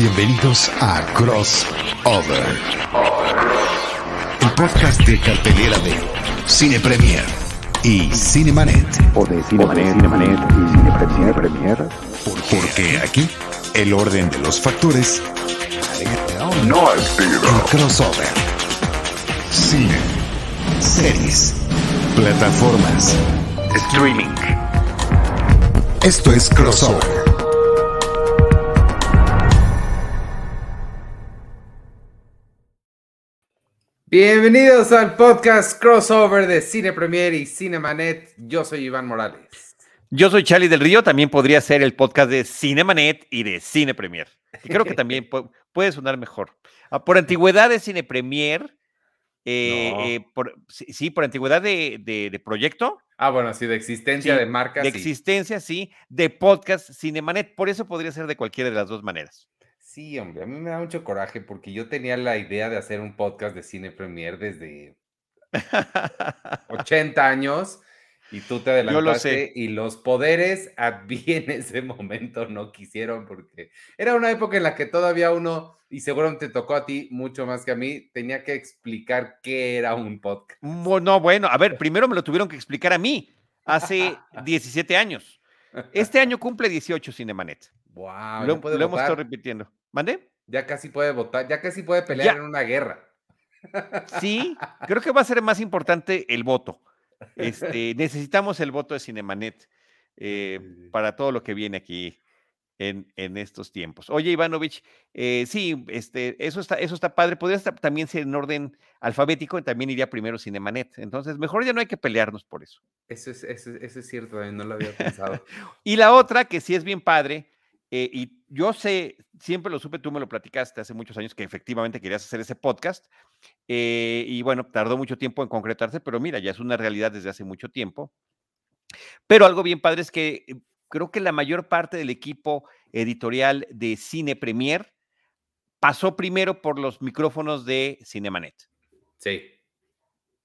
Bienvenidos a Crossover, el podcast de cartelera de Cine Premier y Cinemanet. O de Cinemanet, Cinemanet y Cine Premier, Premier. Porque aquí el orden de los factores no sido. El crossover. Cine, series, plataformas, Streaming. Esto es crossover. Bienvenidos al podcast crossover de Cine Premier y Cinemanet. Yo soy Iván Morales. Yo soy Charlie del Río, también podría ser el podcast de Cinemanet y de Cine Premier. Y creo que también pu- puede sonar mejor. Ah, Por antigüedad de Cine Premier, eh, No. eh, por, sí, sí, por antigüedad de, de- de proyecto, Ah, bueno, sí, de existencia Sí, de marcas. de sí. existencia, sí, de podcast Cinemanet. Por eso podría ser de cualquiera de las dos maneras. Sí, hombre, a mí me da mucho coraje porque yo tenía la idea de hacer un podcast de Cine Premier desde 80 años y tú te Yo lo sé. adelantaste y los poderes a mí en ese momento no quisieron porque era una época en la que todavía uno, y seguramente tocó a ti mucho más que a mí, tenía que explicar qué era un podcast. Bu- No, bueno, a ver, primero me lo tuvieron que explicar a mí hace 17 años. Este año cumple 18 Cinemanet. Wow, lo puede lo hemos estado repitiendo. ¿Mande? Ya casi puede votar, ya casi puede pelear Ya. en una guerra. Sí, creo que va a ser más importante el voto. Este, necesitamos el voto de Cinemanet eh, para todo lo que viene aquí en, en estos tiempos. Oye, Ivanovich, eh, sí, este, eso está, eso está padre. Podría estar- también ser en orden alfabético, también iría primero Cinemanet. Entonces, mejor ya no hay que pelearnos por eso. Eso es, eso, es- eso es cierto, eh, no lo había pensado. Y la otra, que sí es bien padre, eh, y yo sé, siempre lo supe, tú me lo platicaste hace muchos años que efectivamente querías hacer ese podcast, eh, y bueno, tardó mucho tiempo en concretarse, pero mira, ya es una realidad desde hace mucho tiempo. Pero algo bien padre es que eh, creo que la mayor parte del equipo editorial de Cine Premier pasó primero por los micrófonos de Cinemanet. Sí,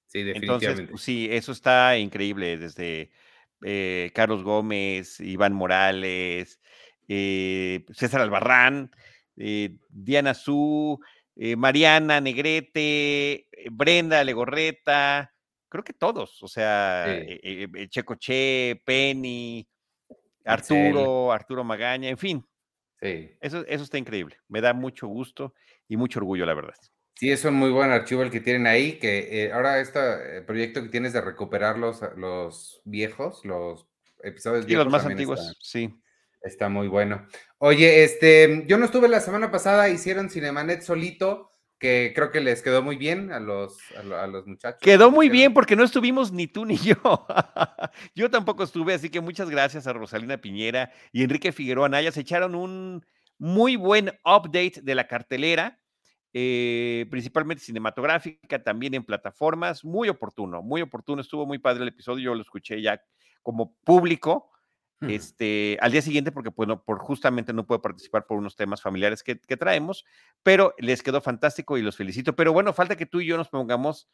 sí, Entonces, definitivamente. pues, sí, eso está increíble desde eh, Carlos Gómez, Iván Morales, eh, César Albarrán, eh, Diana Su, eh, Mariana Negrete, eh, Brenda Legorreta, creo que todos, o sea, Sí. eh, eh, eh, Checo Che, Penny. Arturo, Arturo Magaña, en fin, Sí. eso, eso está increíble. Me da mucho gusto y mucho orgullo, la verdad. Sí, es un muy buen archivo el que tienen ahí, que eh, ahora este proyecto que tienes de recuperar los, los viejos, los episodios Y viejos los más antiguos, está- sí. Está muy bueno. Oye, este, yo no estuve la semana pasada, hicieron Cinemanet solito, que creo que les quedó muy bien a los, a, lo- a los muchachos. Quedó que muy bien porque no estuvimos ni tú ni yo. yo tampoco estuve, así que muchas gracias a Rosalina Piñera y Enrique Figueroa Naya. Se echaron un muy buen update de la cartelera, eh, principalmente cinematográfica, también en plataformas. Muy oportuno, muy oportuno. Estuvo muy padre el episodio. Yo lo escuché ya como público. Hmm. Este, al día siguiente, porque bueno, por justamente no puedo participar por unos temas familiares que, que traemos, pero les quedó fantástico y los felicito. Pero bueno, falta que tú y yo nos pongamos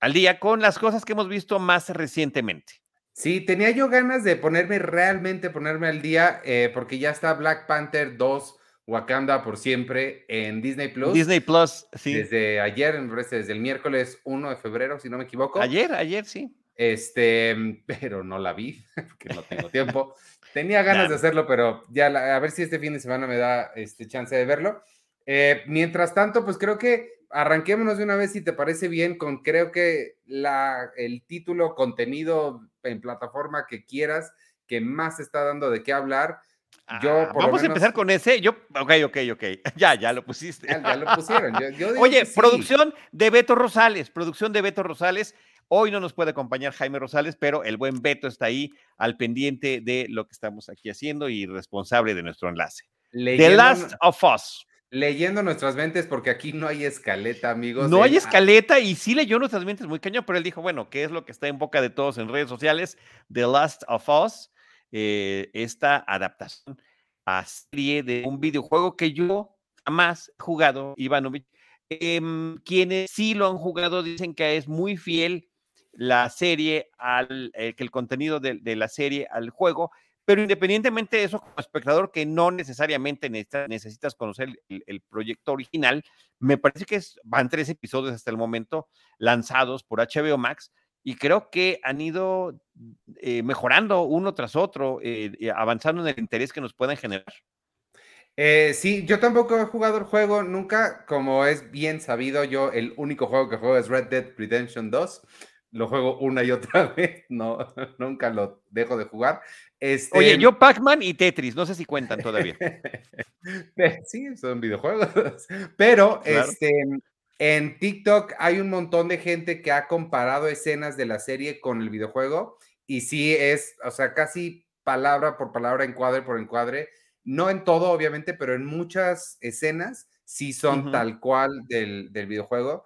al día con las cosas que hemos visto más recientemente. Sí, tenía yo ganas de ponerme realmente, ponerme al día, eh, porque ya está Black Panther 2, Wakanda por siempre en Disney Plus. Disney Plus, sí. Desde ayer, parece, desde el miércoles 1 de febrero, si no me equivoco. Ayer, ayer, sí. Este, pero no la vi, porque no tengo tiempo. Tenía ganas de hacerlo, pero ya la- a ver si este fin de semana me da este chance de verlo. Eh, mientras tanto, pues creo que arranquémonos de una vez, si te parece bien, con creo que la, el título, contenido en plataforma que quieras, que más está dando de qué hablar. Yo, Ah, lo vamos a empezar menos- con ese. Yo, ok, ok, ok. Ya, ya lo pusiste. Ya, ya lo pusieron. yo- yo Oye, sí. producción de Beto Rosales, producción de Beto Rosales. Hoy no nos puede acompañar Jaime Rosales, pero el buen Beto está ahí al pendiente de lo que estamos aquí haciendo y responsable de nuestro enlace. The Last of Us. leyendo nuestras mentes, porque aquí no hay escaleta, amigos. No hay escaleta y sí leyó nuestras mentes muy cañón, pero él dijo, bueno, ¿qué es lo que está en boca de todos en redes sociales? The Last of Us, eh, esta adaptación a serie de un videojuego que yo jamás he jugado, Ivanovich. Em, quienes sí lo han jugado dicen que es muy fiel la serie al, eh, que el contenido de, la serie al juego, Pero independientemente de eso, como espectador que no necesariamente necesitas conocer el, proyecto original, me parece que van tres episodios hasta el momento lanzados por HBO Max y creo que han ido eh, mejorando uno tras otro, eh, avanzando en el interés que nos puedan generar. Eh, sí, yo tampoco he jugado el juego nunca, como es bien sabido, yo el único juego que juego es Red Dead Redemption 2 lo juego una y otra vez, no, nunca lo dejo de jugar. Este... Oye, yo Pac-Man y Tetris, no sé si cuentan todavía. sí, son videojuegos, pero este, en TikTok hay un montón de gente que ha comparado escenas de la serie con el videojuego y sí es, o sea, casi palabra por palabra, encuadre por encuadre, no en todo, obviamente, pero en muchas escenas sí son tal cual del, del videojuego.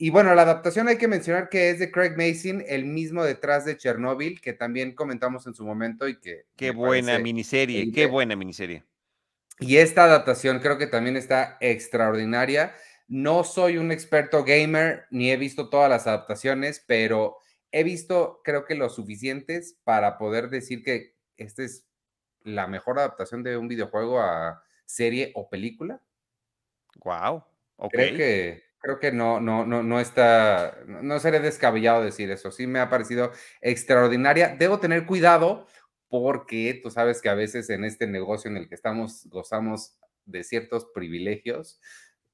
Y bueno, la adaptación hay que mencionar que es de Craig Mason, el mismo detrás de Chernobyl, que también comentamos en su momento y que... Qué buena miniserie, qué buena miniserie. Y esta adaptación creo que también está extraordinaria. No soy un experto gamer, ni he visto todas las adaptaciones, pero he visto creo que lo suficientes para poder decir que esta es la mejor adaptación de un videojuego a serie o película. Wow. Okay. Creo que creo que no, no, no, no está, no seré descabellado decir eso. Sí me ha parecido extraordinaria. Debo tener cuidado porque tú sabes que a veces en este negocio en el que estamos gozamos de ciertos privilegios.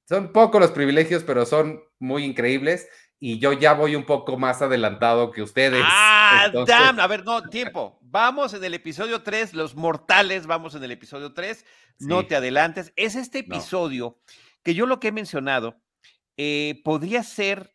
Son pocos los privilegios, pero son muy increíbles y yo ya voy un poco más adelantado que ustedes. Ah, damn. A ver, no, tiempo. Vamos en el episodio 3, los mortales, vamos en el episodio 3. No te adelantes. Es este episodio que yo lo que he mencionado eh, podría ser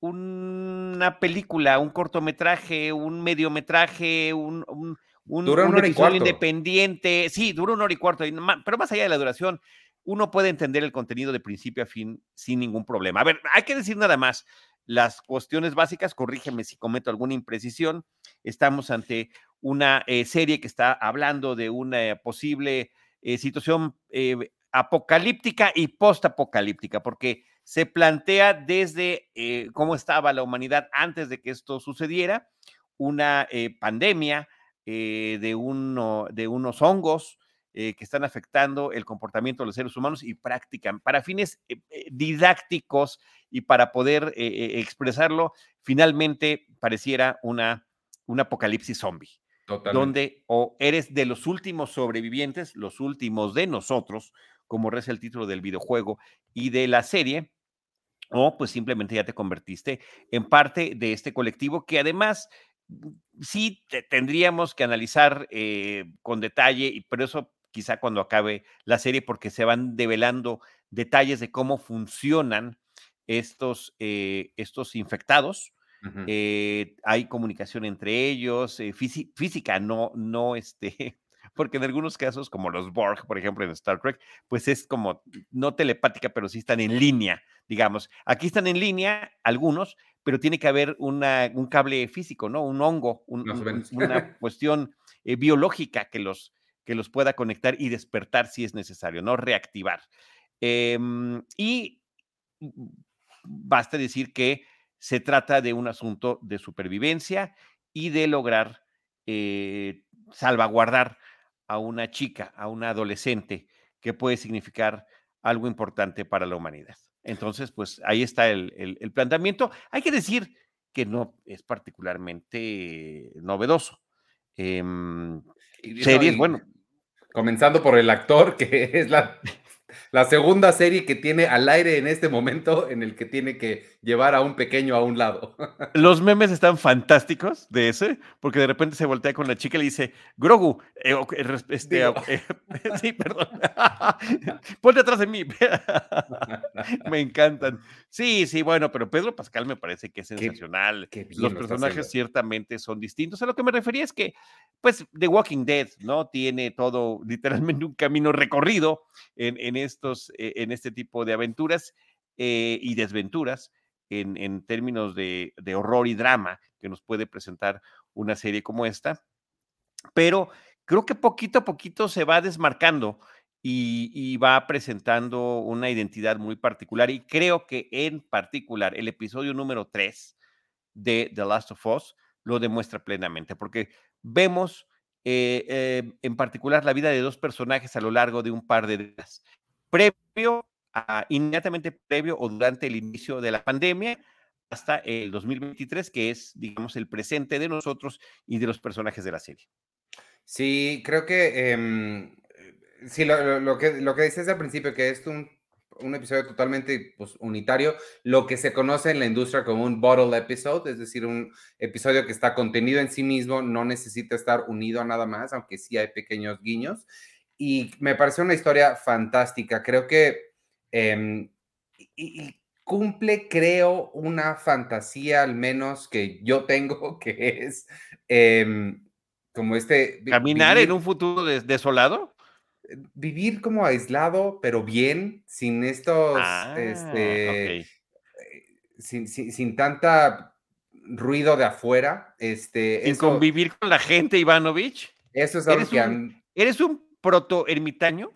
una película, un cortometraje, un mediometraje, un, un, un, independiente. Sí, dura una hora y cuarto, pero más allá de la duración, uno puede entender el contenido de principio a fin sin ningún problema. A ver, hay que decir nada más las cuestiones básicas, corrígeme si cometo alguna imprecisión. Estamos ante una eh, serie que está hablando de una posible eh, situación apocalíptica y postapocalíptica, porque se plantea desde eh, cómo estaba la humanidad antes de que esto sucediera, una eh, pandemia eh, de, uno, de unos hongos que están afectando el comportamiento de los seres humanos y practican para fines didácticos y para poder expresarlo, finalmente pareciera una, un apocalipsis zombie. Donde o eres de los últimos sobrevivientes, los últimos de nosotros, como reza el título del videojuego y de la serie, o pues simplemente ya te convertiste en parte de este colectivo que además mm, sí tendríamos que analizar eh, con detalle, y por eso quizá cuando acabe la serie, porque se van develando detalles de cómo funcionan estos, eh, estos infectados. Eh, hay comunicación entre ellos, física, no, no, este, porque en algunos casos, como los Borg, por ejemplo, en Star Trek, pues es como no telepática, pero sí están en línea, digamos. Aquí están en línea algunos, pero tiene que haber una, un cable físico, ¿no? Un hongo, una cuestión eh, biológica que los, que los pueda conectar y despertar si es necesario, ¿no? Reactivar. Em, y basta decir que se trata de un asunto de supervivencia y de lograr eh, salvaguardar a una chica, a una adolescente, que puede significar algo importante para la humanidad. Entonces, pues ahí está el, planteamiento. Hay que decir que no es particularmente novedoso. Em, series, bueno. Comenzando por el actor, que es la la segunda serie que tiene al aire en este momento en el que tiene que llevar a un pequeño a un lado. Los memes están fantásticos de ese, porque de repente se voltea con la chica y le dice, Grogu, eh, eh, este, eh, sí, perdón, ponte atrás de mí. me encantan. Sí, sí, bueno, pero Pedro Pascal me parece que es sensacional. Los personajes ciertamente son distintos. A lo que me refería es que, pues, The Walking Dead, ¿no? Tiene todo, literalmente, un camino recorrido en, en eh, en este tipo de aventuras eh, y desventuras en, términos de, horror y drama que nos puede presentar una serie como esta. Pero creo que poquito a poquito se va desmarcando y, va presentando una identidad muy particular. Y creo que en particular el episodio número 3 de The Last of Us lo demuestra plenamente, porque vemos eh, en particular la vida de dos personajes a lo largo de un par de días, previo, a, inmediatamente previo o durante el inicio de la pandemia, hasta el 2023, que es, digamos, el presente de nosotros y de los personajes de la serie. Sí, creo que, em, sí, lo, lo, que, lo que dices al principio, que es un, un episodio totalmente pues, unitario, lo que se conoce en la industria como un bottle episode, es decir, un episodio que está contenido en sí mismo, no necesita estar unido a nada más, aunque sí hay pequeños guiños. Y me parece una historia fantástica. Creo que em, y, cumple, creo, una fantasía al menos que yo tengo, que es em, como este... Caminar en un futuro desolado. Vivir como aislado, pero bien, sin estos, ah, este, eh, sin, sin, tanta ruido de afuera. Este, sin convivir con la gente, Ivanovich. Eso es algo que... ¿Eres un proto ermitaño?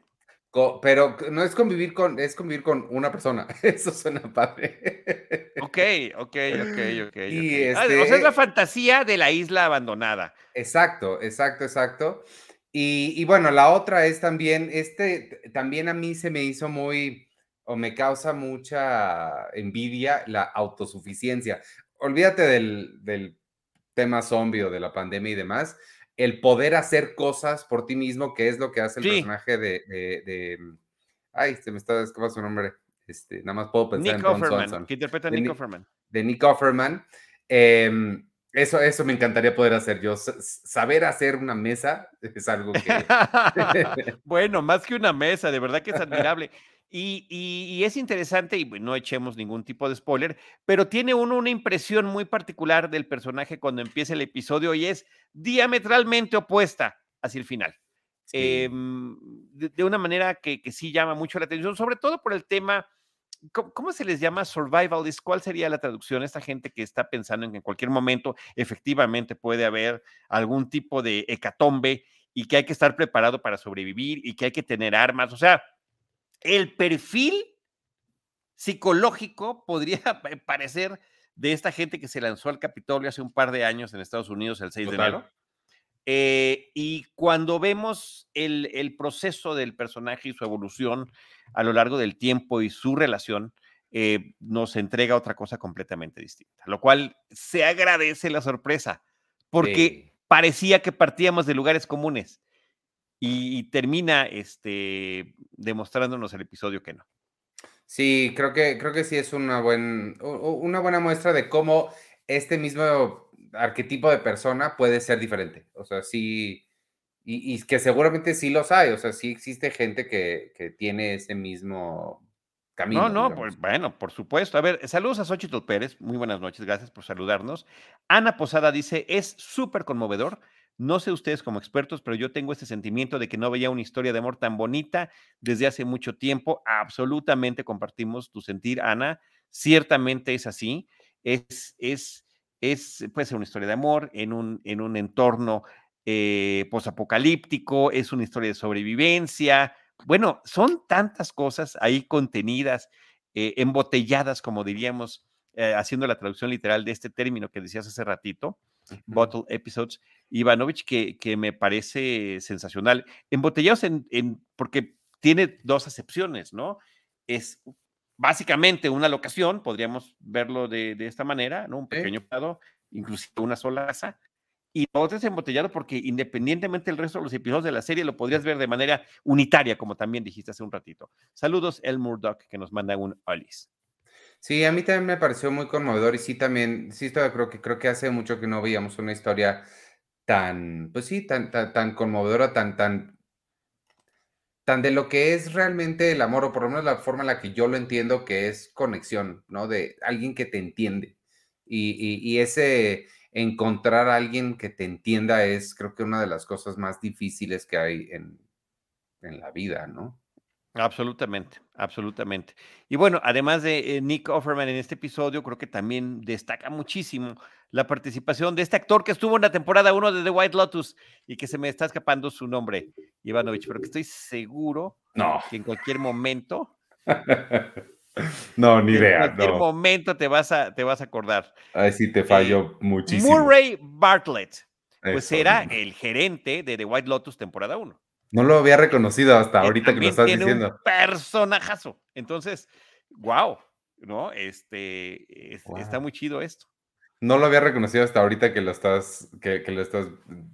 pero no es convivir con, es convivir con una persona. Eso suena padre. Ok, ok, ok, ok. Y ah, o sea, es la este fantasía de la isla abandonada. Exacto, exacto, exacto. Y, y, bueno, la otra es también, este, también a mí se me hizo muy, o me causa mucha envidia la autosuficiencia. Olvídate del, del tema zombie o de la pandemia y demás el poder hacer cosas por ti mismo, que es lo que hace el personaje de, de, Ay, se me está escapando su nombre. Este, nada más puedo pensar en Offerman, que interpreta a Nick Offerman. De Nick Offerman. Em, eso, eso me encantaría poder hacer yo. saber hacer una mesa es algo que... bueno, más que una mesa, de verdad que es admirable. Y, es interesante, y no echemos ningún tipo de spoiler, pero tiene uno una impresión muy particular del personaje cuando empieza el episodio y es diametralmente opuesta hacia el final. Em, de, una manera que, sí llama mucho la atención, sobre todo por el tema, ¿cómo, se les llama? Survivalist. ¿Cuál sería la traducción? Esta gente que está pensando en que en cualquier momento efectivamente puede haber algún tipo de hecatombe y que hay que estar preparado para sobrevivir y que hay que tener armas. O sea, el perfil psicológico podría parecer de esta gente que se lanzó al Capitolio hace un par de años en Estados Unidos, el 6 de enero. Eh, y cuando vemos el, proceso del personaje y su evolución a lo largo del tiempo y su relación, eh, nos entrega otra cosa completamente distinta, lo cual se agradece la sorpresa, porque parecía que partíamos de lugares comunes y, termina este, demostrándonos el episodio que no. Sí, creo que, creo que sí es una, buen, una buena muestra de cómo este mismo arquetipo de persona puede ser diferente. O sea, sí, y, que seguramente sí los hay. O sea, sí existe gente que, que tiene ese mismo camino. No, no, pues, bueno, por supuesto. A ver, saludos a Xochitl Pérez. Muy buenas noches, gracias por saludarnos. Ana Posada dice: es súper conmovedor no sé ustedes como expertos, pero yo tengo este sentimiento de que no veía una historia de amor tan bonita desde hace mucho tiempo. Absolutamente compartimos tu sentir, Ana. Ciertamente es así. Es, es, es, puede ser una historia de amor en un, en un entorno eh, posapocalíptico, es una historia de sobrevivencia. Bueno, son tantas cosas ahí contenidas, eh, embotelladas, como diríamos, eh, haciendo la traducción literal de este término que decías hace ratito, bottle episodes, Ivanovich, que, que me parece sensacional. Embotellados en, en, porque tiene dos acepciones, ¿no? Es básicamente una locación, podríamos verlo de, de esta manera, ¿no? Un pequeño prado, inclusive una sola casa. Y otro es embotellado porque independientemente del resto de los episodios de la serie, lo podrías ver de manera unitaria, como también dijiste hace un ratito. Saludos, El Murdoch, que nos manda un Alice. Sí, a mí también me pareció muy conmovedor y sí también, sí, creo que, creo que hace mucho que no veíamos una historia tan, pues sí, tan, tan, conmovedora, tan, tan, tan de lo que es realmente el amor, o por lo menos la forma en la que yo lo entiendo, que es conexión, ¿no? De alguien que te entiende. Y, y, ese encontrar a alguien que te entienda es, creo que una de las cosas más difíciles que hay en, en la vida, ¿no? Absolutamente, absolutamente. Y bueno, además de eh, Nick Offerman en este episodio, creo que también destaca muchísimo la participación de este actor que estuvo en la temporada 1 de The White Lotus y que se me está escapando su nombre, Ivanovich, pero que estoy seguro que en cualquier momento. no, ni idea. En cualquier momento te vas, a, te vas a acordar. Ay, sí, te fallo eh, muchísimo. Murray Bartlett. pues Eso era el gerente de The White Lotus temporada 1. No lo había reconocido hasta que ahorita que lo estás tiene diciendo. Un personajazo. Entonces, wow, ¿no? Este, es- está muy chido esto. No lo había reconocido hasta ahorita que lo estás, que, que lo estás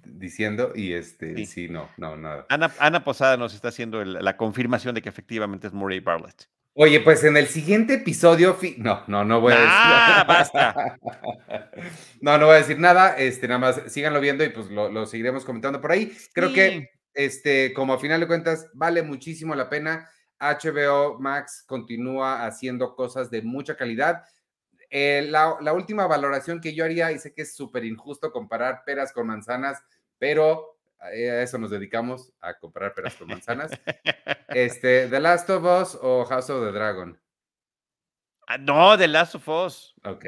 diciendo. Y este, Sí. sí, no, no, nada. Ana, Ana Posada nos está haciendo el- la confirmación de que efectivamente es Murray Bartlett. Oye, pues en el siguiente episodio, no, no, no voy a decir. ¡Ah, basta! no, no voy a decir nada. Este, nada más síganlo viendo y pues lo, lo seguiremos comentando por ahí. Creo que. Este, como a final de cuentas, vale muchísimo la pena. HBO Max continúa haciendo cosas de mucha calidad. Eh, la, la última valoración que yo haría, y sé que es súper injusto comparar peras con manzanas, pero eh, a eso nos dedicamos, a comparar peras con manzanas. Este, The Last of Us o House of the Dragon. Ah, no, The Last of Us. Ok,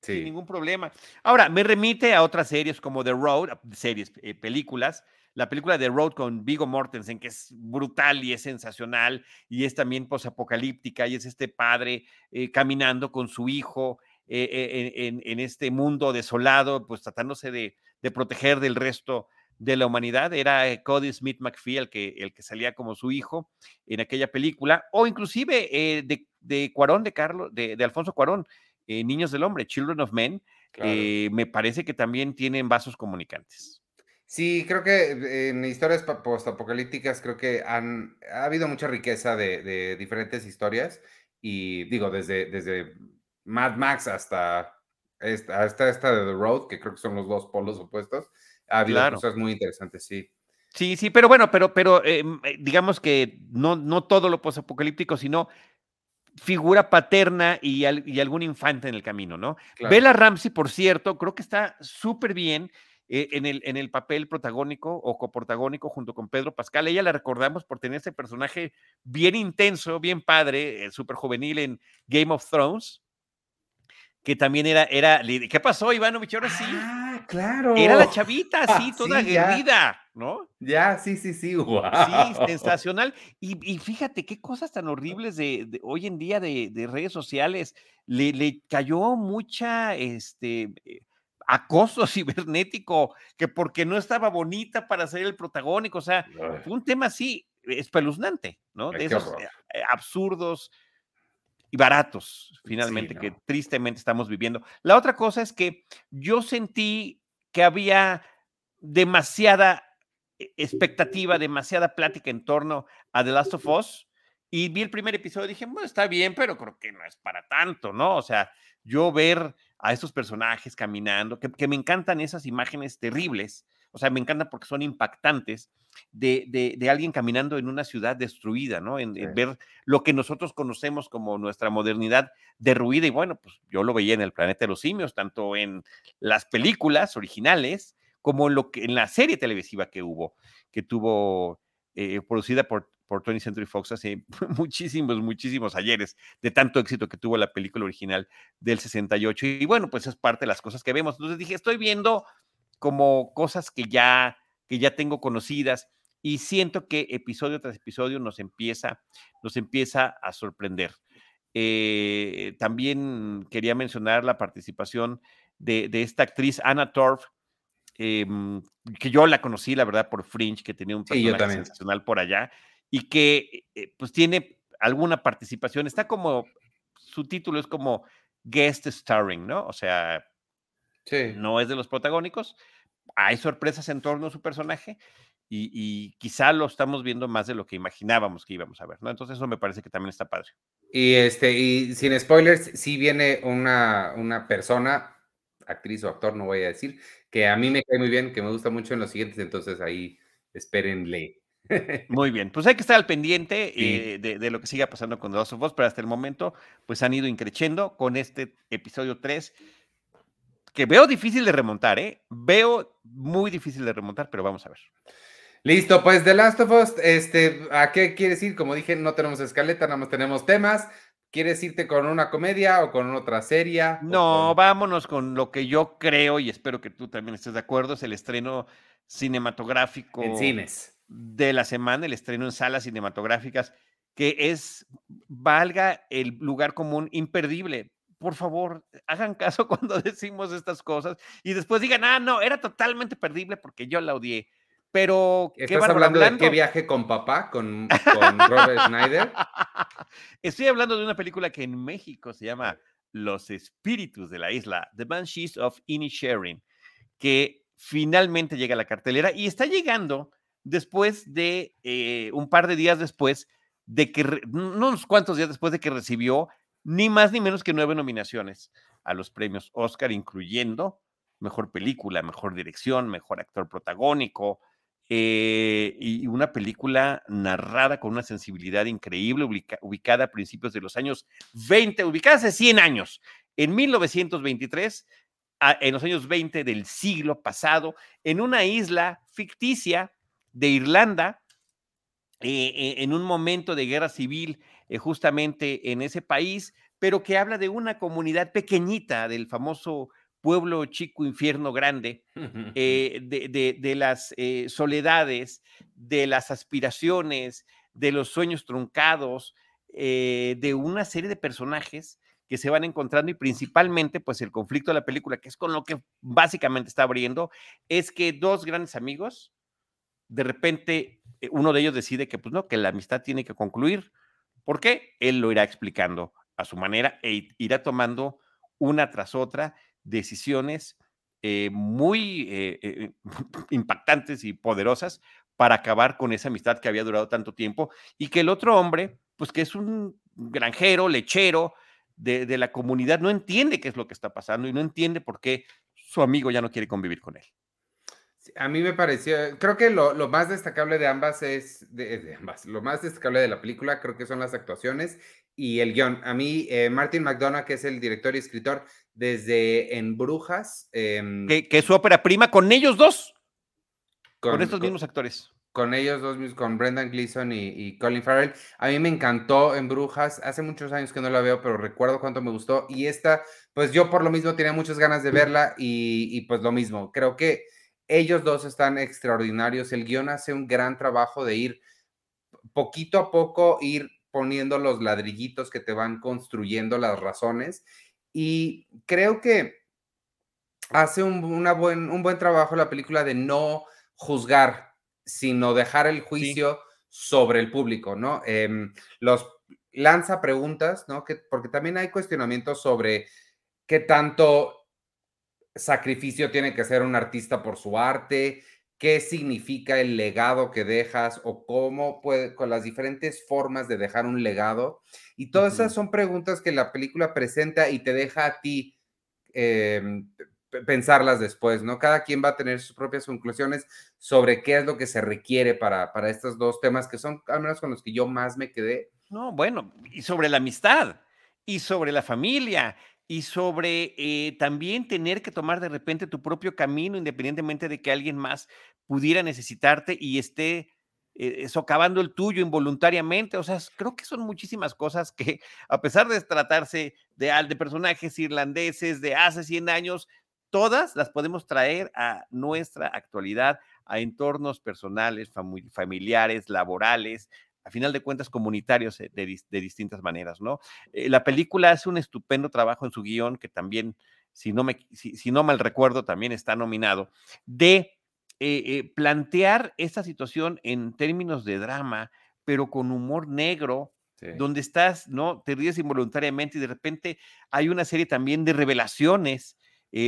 Sin sí. ningún problema. Ahora, me remite a otras series como The Road, series, eh, películas. La película The Road con Vigo Mortensen, que es brutal y es sensacional, y es también posapocalíptica, y es este padre eh, caminando con su hijo eh, eh, en, este mundo desolado, pues tratándose de, de proteger del resto de la humanidad. Era Cody Smith McPhee el que, el que salía como su hijo en aquella película, o inclusive eh, de, de Cuarón, de Carlos, de, de Alfonso Cuarón, Niños del Hombre, Children of Men, claro. me parece que también tienen vasos comunicantes. Sí, creo que en historias postapocalípticas creo que han, ha habido mucha riqueza de, de diferentes historias y digo, desde, desde Mad Max hasta esta, hasta esta de The Road, que creo que son los dos polos opuestos, ha habido Claro. cosas muy interesantes, sí. Sí, sí, pero bueno, pero, pero eh, eh, digamos que no, no todo lo posapocalíptico, sino figura paterna y, al- y algún infante en el camino, ¿no? Claro. Bella Ramsey, por cierto, creo que está súper bien eh, en, el, en el papel protagónico o coprotagónico junto con Pedro Pascal. Ella la recordamos por tener ese personaje bien intenso, bien padre, súper juvenil en Game of Thrones, que también era, era, ¿qué pasó, Ivanovich? Ahora sí. Ah, claro. Era la chavita, así, toda Sí, aguerrida, ¿no? Ya, sí, sí, sí, wow. Sí, sensacional. Y, y fíjate qué cosas tan horribles de, de hoy en día de, de redes sociales. Le, le cayó mucha este eh, acoso cibernético, que porque no estaba bonita para ser el protagónico. O sea, fue un tema así espeluznante, ¿no? Ay, De esos horror. eh, eh, absurdos y baratos, finalmente, no. que tristemente estamos viviendo. La otra cosa es que yo sentí que había demasiada expectativa, demasiada plática en torno a The Last of Us. Y vi el primer episodio y dije, bueno, está bien, pero creo que no es para tanto, ¿no? O sea, yo ver a esos personajes caminando, que, que me encantan esas imágenes terribles, o sea, me encantan porque son impactantes, de, de- de alguien caminando en una ciudad destruida, ¿no? En, ver lo que nosotros conocemos como nuestra modernidad derruida. Y bueno, pues yo lo veía en el planeta de los simios, tanto en las películas originales como en, lo que, en la serie televisiva que hubo, que tuvo eh, producida por, por 20th Century Fox hace muchísimos, muchísimos ayeres, de tanto éxito que tuvo la película original del 68. Y bueno, pues es parte de las cosas que vemos. Entonces dije, estoy viendo como cosas que ya, que ya tengo conocidas y siento que episodio tras episodio nos empieza, nos empieza a sorprender. Eh, también quería mencionar la participación de, de esta actriz Anna Torf, em, que yo la conocí, la verdad, por Fringe, que tenía un Sí, personaje también. sensacional por allá y que eh, pues tiene alguna participación. Está como, su título es como guest starring, ¿no? O sea, Sí. no es de los protagónicos. Hay sorpresas en torno a su personaje y, y quizá lo estamos viendo más de lo que imaginábamos que íbamos a ver, ¿no? Entonces eso me parece que también está padre. Y este, y sin spoilers, sí viene una, una persona, actriz o actor, no voy a decir, que a mí me cae muy bien, que me gusta mucho en los siguientes, entonces ahí espérenle. Muy bien, pues hay que estar al pendiente Sí. eh, de, de lo que siga pasando con The Last of Us, pero hasta el momento pues han ido increciendo con este episodio 3, que veo difícil de remontar, ¿eh? Veo muy difícil de remontar, pero vamos a ver. Listo, pues The Last of Us, este, ¿a qué quieres ir? Como dije, no tenemos escaleta, nada más tenemos temas. ¿Quieres irte con una comedia o con otra serie? No, con- vámonos con lo que yo creo y espero que tú también estés de acuerdo, es el estreno cinematográfico En cines. De la semana, el estreno en salas cinematográficas, que es, valga el lugar común, imperdible. por favor, hagan caso cuando decimos estas cosas y después digan, ah, no, era totalmente perdible porque yo la odié. Pero. ¿Estás hablando, de qué viaje con papá, con, con Robert Schneider? Estoy hablando de una película que en México se llama Los Espíritus de la Isla, The Banshees of Inisherin, que finalmente llega a la cartelera y está llegando después de eh, un par de días después de que, no unos cuantos días después de que recibió ni más ni menos que nueve nominaciones a los premios Oscar, incluyendo mejor película, mejor dirección, mejor actor protagónico, eh, y una película narrada con una sensibilidad increíble, ubicada a principios de los años 20, ubicada hace 100 años, en 1923, en los años 20 del siglo pasado, en una isla ficticia de Irlanda, eh, eh, en un momento de guerra civil justamente en ese país, pero que habla de una comunidad pequeñita del famoso pueblo chico, infierno grande, eh, de, las eh, soledades, de las aspiraciones, de los sueños truncados, eh, de una serie de personajes que se van encontrando y principalmente, pues el conflicto de la película, que es con lo que básicamente está abriendo, es que dos grandes amigos, de repente uno de ellos decide que, pues no, que la amistad tiene que concluir. ¿Por qué? Él lo irá explicando a su manera e irá tomando una tras otra decisiones eh, muy eh, eh, impactantes y poderosas para acabar con esa amistad que había durado tanto tiempo y que el otro hombre, pues que es un granjero, lechero de la comunidad, no entiende qué es lo que está pasando y no entiende por qué su amigo ya no quiere convivir con él. A mí me pareció, creo que lo, lo más destacable de ambas es, de, de, ambas, lo más destacable de la película creo que son las actuaciones y el guion. A mí, eh, Martin McDonough, que es el director y escritor, desde En Brujas. Em, que, es su ópera prima con ellos dos. Con, estos mismos actores. Con ellos dos, con Brendan Gleeson y, Colin Farrell. A mí me encantó En Brujas. Hace muchos años que no la veo, pero recuerdo cuánto me gustó. Y esta, pues yo por lo mismo tenía muchas ganas de verla y, y pues lo mismo. Creo que ellos dos están extraordinarios. El guion hace un gran trabajo de ir poquito a poco, ir poniendo los ladrillitos que te van construyendo las razones. Y creo que hace un, una buen, un buen trabajo la película de no juzgar, sino dejar el juicio sobre el público, ¿no? Em, los lanza preguntas, ¿no? Que, porque también hay cuestionamientos sobre qué tanto sacrificio tiene que ser un artista por su arte, qué significa el legado que dejas o cómo puede, con las diferentes formas de dejar un legado. Y todas esas son preguntas que la película presenta y te deja a ti em, pensarlas después, ¿no? Cada quien va a tener sus propias conclusiones sobre qué es lo que se requiere para, para estos dos temas que son, al menos con los que yo más me quedé. No, bueno, y sobre la amistad y sobre la familia y sobre eh, también tener que tomar de repente tu propio camino, independientemente de que alguien más pudiera necesitarte y esté eh, socavando el tuyo involuntariamente. O sea, creo que son muchísimas cosas que, a pesar de tratarse de, de personajes irlandeses de hace 100 años, todas las podemos traer a nuestra actualidad, a entornos personales, familiares, laborales, a final de cuentas comunitarios eh, de, distintas maneras, ¿no? Eh, la película hace un estupendo trabajo en su guion, que también, si no, me, si, no mal recuerdo, también está nominado, de eh, plantear esta situación en términos de drama, pero con humor negro, donde estás, ¿no? Te ríes involuntariamente y de repente hay una serie también de revelaciones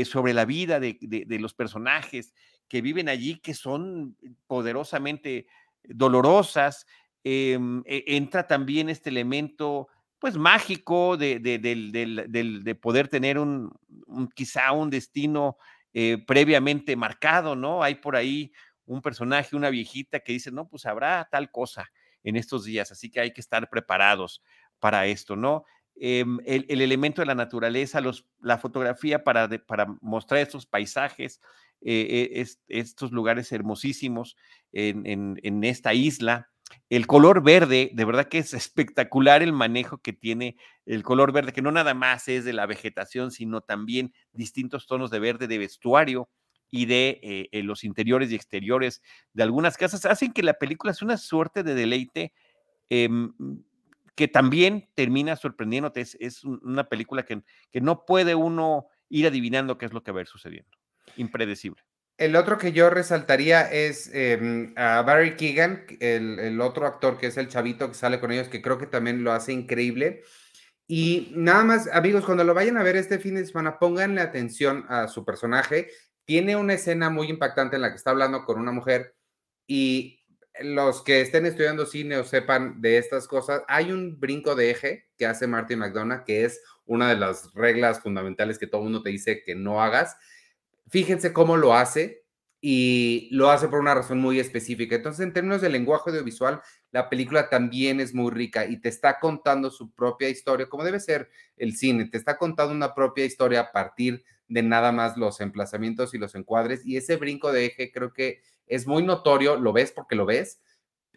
sobre la vida de, de los personajes que viven allí, que son poderosamente dolorosas, Em, e, entra también este elemento pues mágico de, de, poder tener un, quizá un destino eh, previamente marcado, ¿no? Hay por ahí un personaje, una viejita que dice, no, pues habrá tal cosa en estos días, así que hay que estar preparados para esto, ¿no? Em, el, elemento de la naturaleza, los, la fotografía para, para mostrar estos paisajes, eh, eh, estos lugares hermosísimos en, en esta isla, el color verde, de verdad que es espectacular el manejo que tiene el color verde, que no nada más es de la vegetación, sino también distintos tonos de verde de vestuario y de eh, eh, los interiores y exteriores de algunas casas, hacen que la película sea una suerte de deleite em, que también termina sorprendiéndote. Es, es una película que, que no puede uno ir adivinando qué es lo que va a ir sucediendo. Impredecible. El otro que yo resaltaría es em, a Barry Keegan, el, otro actor que es el chavito que sale con ellos, que creo que también lo hace increíble. Y nada más, amigos, cuando lo vayan a ver este fin de semana, pónganle atención a su personaje. Tiene una escena muy impactante en la que está hablando con una mujer y los que estén estudiando cine o sepan de estas cosas, hay un brinco de eje que hace Martin McDonough, que es una de las reglas fundamentales que todo mundo te dice que no hagas fíjense cómo lo hace y lo hace por una razón muy específica. Entonces, en términos de lenguaje audiovisual, la película también es muy rica y te está contando su propia historia, como debe ser el cine, te está contando una propia historia a partir de nada más los emplazamientos y los encuadres. Y ese brinco de eje creo que es muy notorio, lo ves porque lo ves,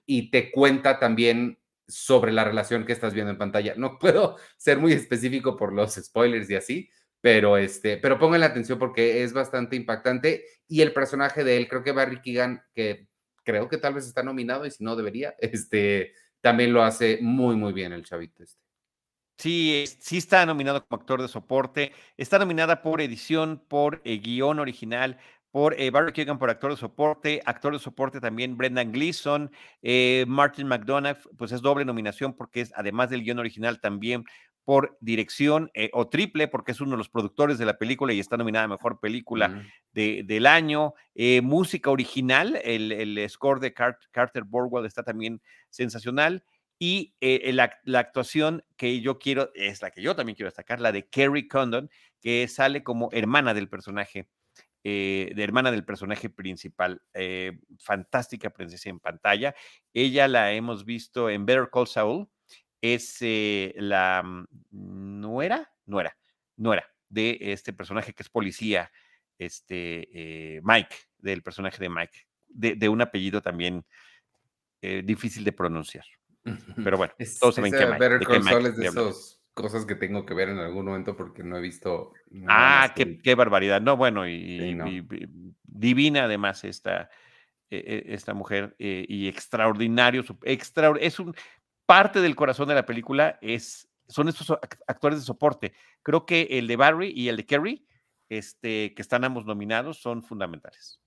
y te cuenta también sobre la relación que estás viendo en pantalla. No puedo ser muy específico por los spoilers y así, pero este, pero pónganle atención porque es bastante impactante y el personaje de él, creo que Barry Keegan, que creo que tal vez está nominado y si no debería, este, también lo hace muy, muy bien el chavito este. Sí, sí está nominado como actor de soporte, está nominada por edición, por eh, guion original, por eh, Barry Keegan por actor de soporte, actor de soporte también Brendan Gleeson, eh, Martin McDonagh, pues es doble nominación porque es además del guion original también por dirección eh, o triple, porque es uno de los productores de la película y está nominada a Mejor Película de, del año. Eh, música original, el, score de Carter Borwell está también sensacional. Y eh, la, actuación que yo quiero, es la que yo también quiero destacar, la de Kerry Condon, que sale como hermana del personaje, de hermana del personaje principal. fantástica presencia en pantalla. Ella la hemos visto en Better Call Saul, es eh, la mm, nuera, nuera, nuera de este personaje que es policía, este eh, Mike, del personaje de Mike, de, un apellido también eh, difícil de pronunciar. Pero bueno, todos saben que Mike. De, de esas cosas que tengo que ver en algún momento porque no he visto. Ah, qué, barbaridad. No, bueno, y, divina además esta, e, e, esta mujer y extraordinario, extra, es un, parte del corazón de la película es, son estos actores de soporte. Creo que el de Barry y el de Kerry, este, que están ambos nominados, son fundamentales.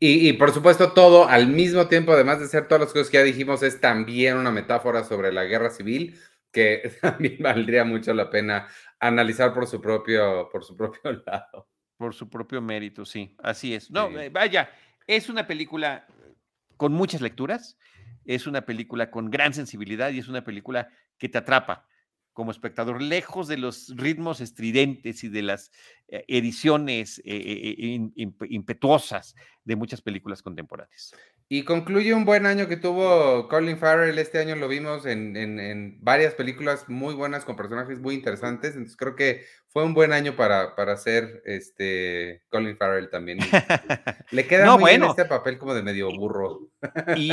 Y, por supuesto, todo al mismo tiempo, además de ser todas las cosas que ya dijimos, es también una metáfora sobre la guerra civil que también valdría mucho la pena analizar por su propio, por su propio lado. Por su propio mérito, sí, así es. No, eh, vaya, es una película con muchas lecturas es una película con gran sensibilidad y es una película que te atrapa como espectador, lejos de los ritmos estridentes y de las eh, ediciones eh, eh, impetuosas de muchas películas contemporáneas. Y concluye un buen año que tuvo Colin Farrell. Este año lo vimos en, varias películas muy buenas con personajes muy interesantes. Entonces creo que fue un buen año para, para hacer este Colin Farrell también. le queda muy bien este papel como de medio burro. y,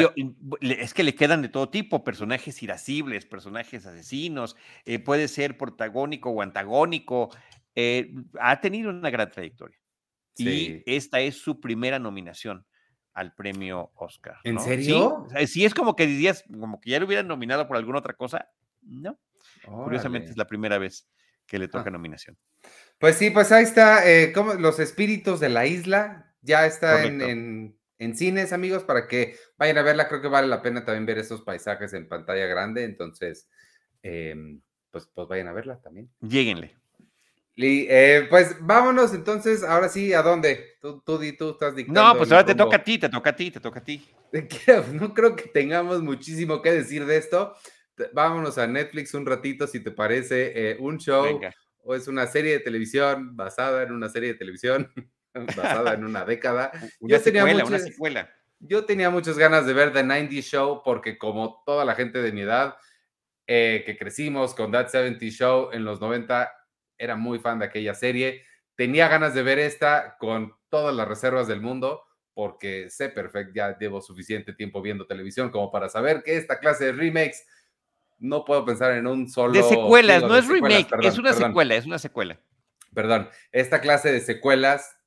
es que le quedan de todo tipo, personajes irascibles, personajes asesinos, eh, puede ser protagónico o antagónico. Eh, ha tenido una gran trayectoria. Y esta es su primera nominación al premio Oscar. ¿En serio? Sí, es como que dirías, como que ya lo hubieran nominado por alguna otra cosa. No. Curiosamente es la primera vez que le ah. toca nominación. Pues sí, pues ahí está, eh, como Los Espíritus de la Isla, ya está en, cines, amigos, para que vayan a verla. Creo que vale la pena también ver esos paisajes en pantalla grande, entonces, em, pues, pues vayan a verla también. Lléguenle. Eh, pues vámonos entonces, ahora sí, ¿a dónde? Tú, tú, tú estás dictando. No, pues ahora te toca a ti, te toca a ti, te toca a ti. No creo que tengamos muchísimo que decir de esto. Vámonos a Netflix un ratito, si te parece, eh, un show o es una serie de televisión basada en una serie de televisión, basada en una década. Una yo tenía una secuela. Yo tenía muchas ganas de ver The 90 Show porque como toda la gente de mi edad, eh, que crecimos con That 70 Show en los 90, era muy fan de aquella serie. Tenía ganas de ver esta con todas las reservas del mundo, porque sé perfecto, ya llevo suficiente tiempo viendo televisión como para saber que esta clase de remakes no puedo pensar en un solo. De secuelas, no es remake, es una secuela, es una secuela. Perdón, esta clase de secuelas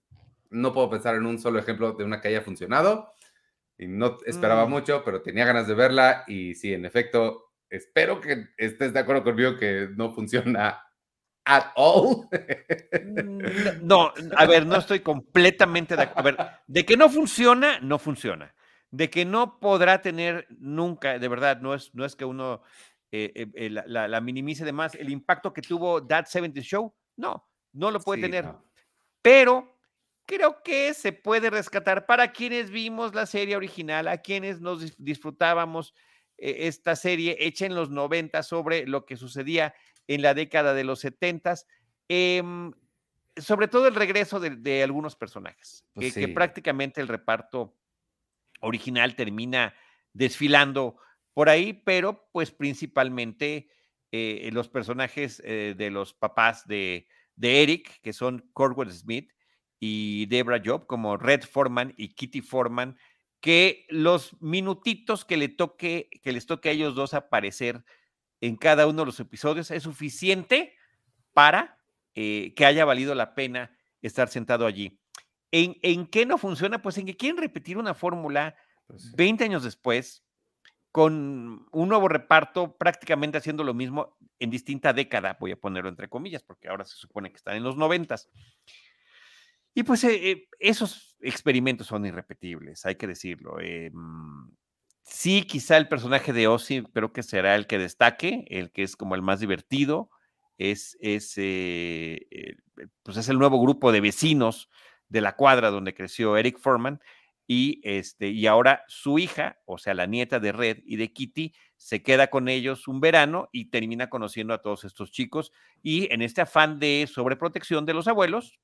no puedo pensar en un solo ejemplo de una que haya funcionado. Y no esperaba mm. mucho, pero tenía ganas de verla. Y sí, en efecto, espero que estés de acuerdo conmigo que no funciona at all. No, a ver, no estoy completamente de acuerdo. A ver, de que no funciona, no funciona. De que no podrá tener nunca, de verdad, no es, no es que uno eh, eh, eh, la, la, minimice de más. El impacto que tuvo That 70 Show, no, no lo puede tener. Pero creo que se puede rescatar para quienes vimos la serie original, a quienes nos disfrutábamos esta serie hecha en los 90 sobre lo que sucedía en la década de los 70, em, sobre todo el regreso de, algunos personajes, pues que, prácticamente el reparto original termina desfilando por ahí, pero pues principalmente eh, los personajes eh, de los papás de, de, Eric, que son Corwell Smith y Debra Job, como Red Foreman y Kitty Foreman, que los minutitos que, le toque, que les toque a ellos dos aparecer en cada uno de los episodios es suficiente para eh, que haya valido la pena estar sentado allí. ¿En, ¿En, qué no funciona? Pues en que quieren repetir una fórmula 20 pues años después, con un nuevo reparto, prácticamente haciendo lo mismo en distinta década, voy a ponerlo entre comillas, porque ahora se supone que están en los noventas. Y pues eh, eh, esos experimentos son irrepetibles, hay que decirlo. Mm, Sí, quizá el personaje de Ozzy creo que será el que destaque, el que es como el más divertido. Es, es, eh, eh, pues es el nuevo grupo de vecinos de la cuadra donde creció Eric Foreman. Y, este, y ahora su hija, o sea, la nieta de Red y de Kitty, se queda con ellos un verano y termina conociendo a todos estos chicos. Y en este afán de sobreprotección de los abuelos,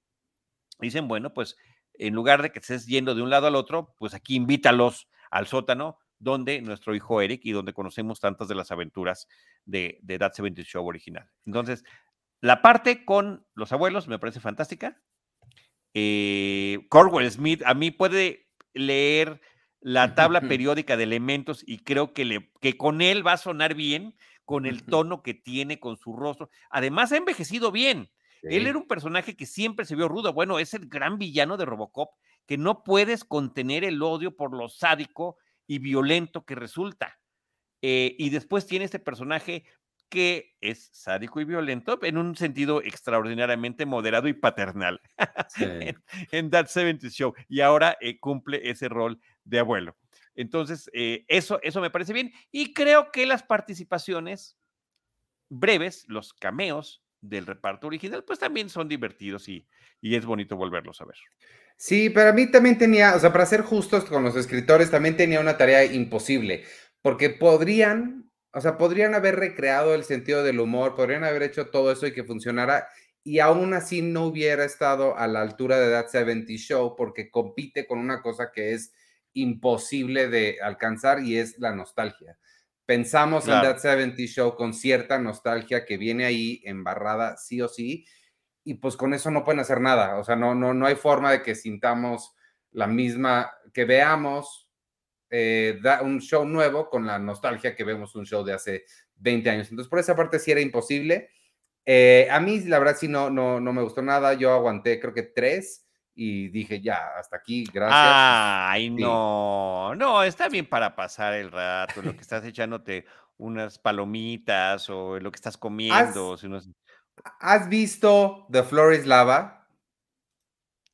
dicen, bueno, pues en lugar de que estés yendo de un lado al otro, pues aquí invítalos al sótano donde nuestro hijo Eric y donde conocemos tantas de las aventuras de, de That 70 Show original. Entonces, la parte con los abuelos me parece fantástica. Eh, Corwell Smith a mí puede leer la tabla periódica de elementos y creo que, le, que con él va a sonar bien, con el tono que tiene, con su rostro. Además, ha envejecido bien. Él era un personaje que siempre se vio rudo. Bueno, es el gran villano de Robocop, que no puedes contener el odio por lo sádico y violento que resulta. Eh, y después tiene este personaje que es sádico y violento en un sentido extraordinariamente moderado y paternal en, That 70 Show. Y ahora eh, cumple ese rol de abuelo. Entonces, eh, eso, eso me parece bien. Y creo que las participaciones breves, los cameos del reparto original, pues también son divertidos y, y es bonito volverlos a ver. Sí, pero a mí también tenía, o sea, para ser justos con los escritores, también tenía una tarea imposible, porque podrían, o sea, podrían haber recreado el sentido del humor, podrían haber hecho todo eso y que funcionara, y aún así no hubiera estado a la altura de That 70 Show, porque compite con una cosa que es imposible de alcanzar y es la nostalgia. Pensamos en That 70 Show con cierta nostalgia que viene ahí embarrada sí o sí, y pues con eso no pueden hacer nada. O sea, no, no, no hay forma de que sintamos la misma, que veamos eh, un show nuevo con la nostalgia que vemos un show de hace 20 años. Entonces, por esa parte sí era imposible. Eh, a mí, la verdad, sí no, no, no me gustó nada. Yo aguanté, creo que tres y dije, ya, hasta aquí, gracias. Ay, no, no, está bien para pasar el rato, lo que estás echándote unas palomitas o lo que estás comiendo. Si ¿Has visto The Floor is Lava?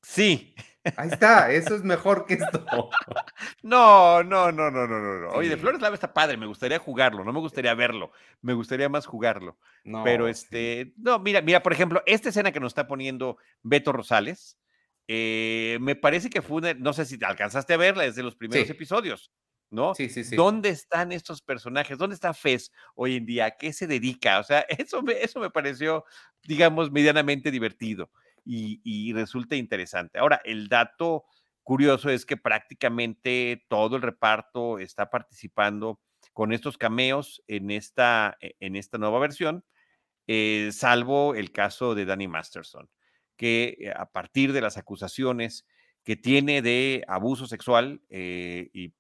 Sí. Ahí está, eso es mejor que esto. No, no, no, no, no, no. Oye, The Floor is Lava está padre, me gustaría jugarlo, no me gustaría verlo, me gustaría más jugarlo. Pero este, no, mira, mira, por ejemplo, esta escena que nos está poniendo Beto Rosales, eh, me parece que fue una, no sé si alcanzaste a verla desde los primeros episodios. ¿No? Sí, sí, sí. ¿Dónde están estos personajes? ¿Dónde está Fez hoy en día? ¿A qué se dedica? O sea, eso me, eso me pareció, digamos, medianamente divertido y, resulta interesante. Ahora, el dato curioso es que prácticamente todo el reparto está participando con estos cameos en esta, e, en esta nueva versión, eh, salvo el caso de Danny Masterson, que eh, a partir de las acusaciones que tiene de abuso sexual eh, y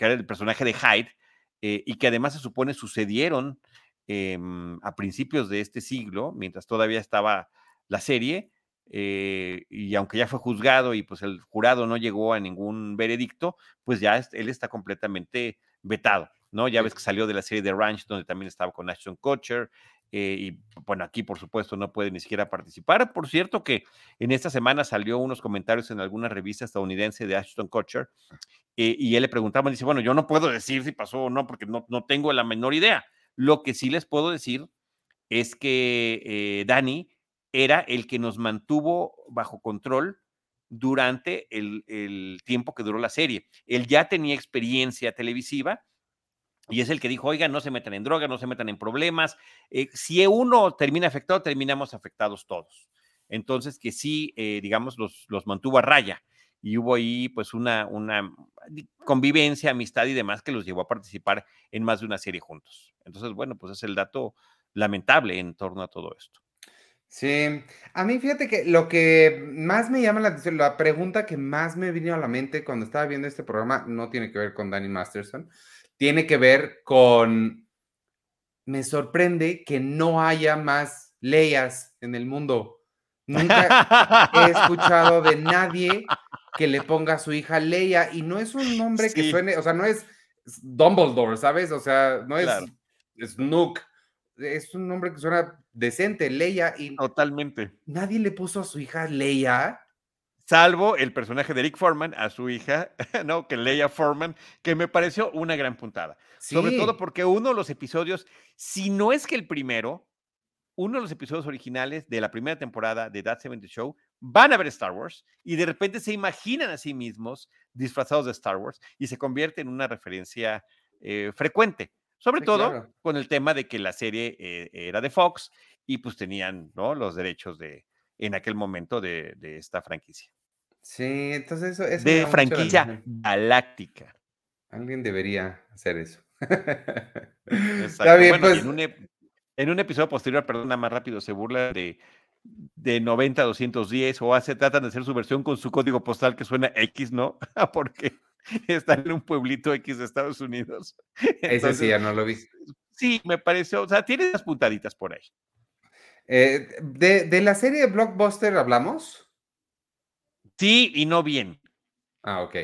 que era el personaje de Hyde, eh, y que además se supone sucedieron em, a principios de este siglo, mientras todavía estaba la serie, eh, y aunque ya fue juzgado y pues el jurado no llegó a ningún veredicto, pues ya él está completamente vetado ¿no? Ya ves que salió de la serie de Ranch, donde también estaba con Ashton Kutcher, eh, y bueno, aquí por supuesto no puede ni siquiera participar. Por cierto que en esta semana salió unos comentarios en alguna revista estadounidense de Ashton Kutcher eh, y él le preguntaba, dice, bueno, yo no puedo decir si pasó o no porque no, no tengo la menor idea. Lo que sí les puedo decir es que eh, Dani era el que nos mantuvo bajo control durante el, el tiempo que duró la serie. Él ya tenía experiencia televisiva y es el que dijo, oigan, no se metan en droga, no se metan en problemas. Eh, si uno termina afectado, terminamos afectados todos. Entonces, que sí, eh, digamos, los, los mantuvo a raya. Y hubo ahí, pues, una, una convivencia, amistad y demás que los llevó a participar en más de una serie juntos. Entonces, bueno, pues es el dato lamentable en torno a todo esto. Sí, a mí fíjate que lo que más me llama la atención, la pregunta que más me vino a la mente cuando estaba viendo este programa no tiene que ver con Danny Masterson, tiene que ver con, me sorprende que no haya más Leias en el mundo. Nunca he escuchado de nadie que le ponga a su hija Leia y no es un nombre que suene, o sea, no es Dumbledore, ¿sabes? O sea, no es Snook, es un nombre que suena decente, Leia. Y Totalmente. Nadie le puso a su hija Leia salvo el personaje de Rick Foreman a su hija, ¿no? Que Leia Foreman, que me pareció una gran puntada. Sobre todo porque uno de los episodios, si no es que el primero, uno de los episodios originales de la primera temporada de That 70 Show van a ver Star Wars y de repente se imaginan a sí mismos disfrazados de Star Wars y se convierte en una referencia eh, frecuente. Sobre todo con el tema de que la serie eh, era de Fox y pues tenían ¿no? los derechos de, en aquel momento de esta franquicia. Sí, entonces eso, es de franquicia galáctica. Alguien debería hacer eso. Está bien, pues. En un, episodio posterior, perdona, más rápido, se burla de, de 90 210 o hace, tratan de hacer su versión con su código postal que suena X, ¿no? Porque están en un pueblito X de Estados Unidos. Ese sí, ya no lo vi. Sí, me pareció, o sea, tiene unas puntaditas por ahí. Eh, de, de, la serie Blockbuster hablamos? Sí y no bien. Ah, ok.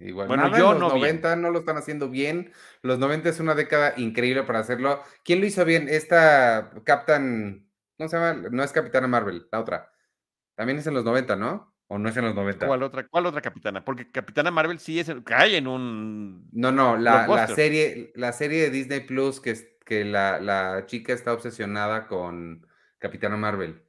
igual. Bueno, yo los no 90 no lo están haciendo bien. Los 90 es una década increíble para hacerlo. ¿Quién lo hizo bien? Esta Captain, ¿cómo se llama? No es Capitana Marvel, la otra. También es en los 90, ¿no? ¿O no es en los 90? ¿Cuál otra, cuál otra capitana? Porque Capitana Marvel sí es, cae en un... No, no, la, la, serie, la serie de Disney Plus que, que la, la chica está obsesionada con Capitana Marvel.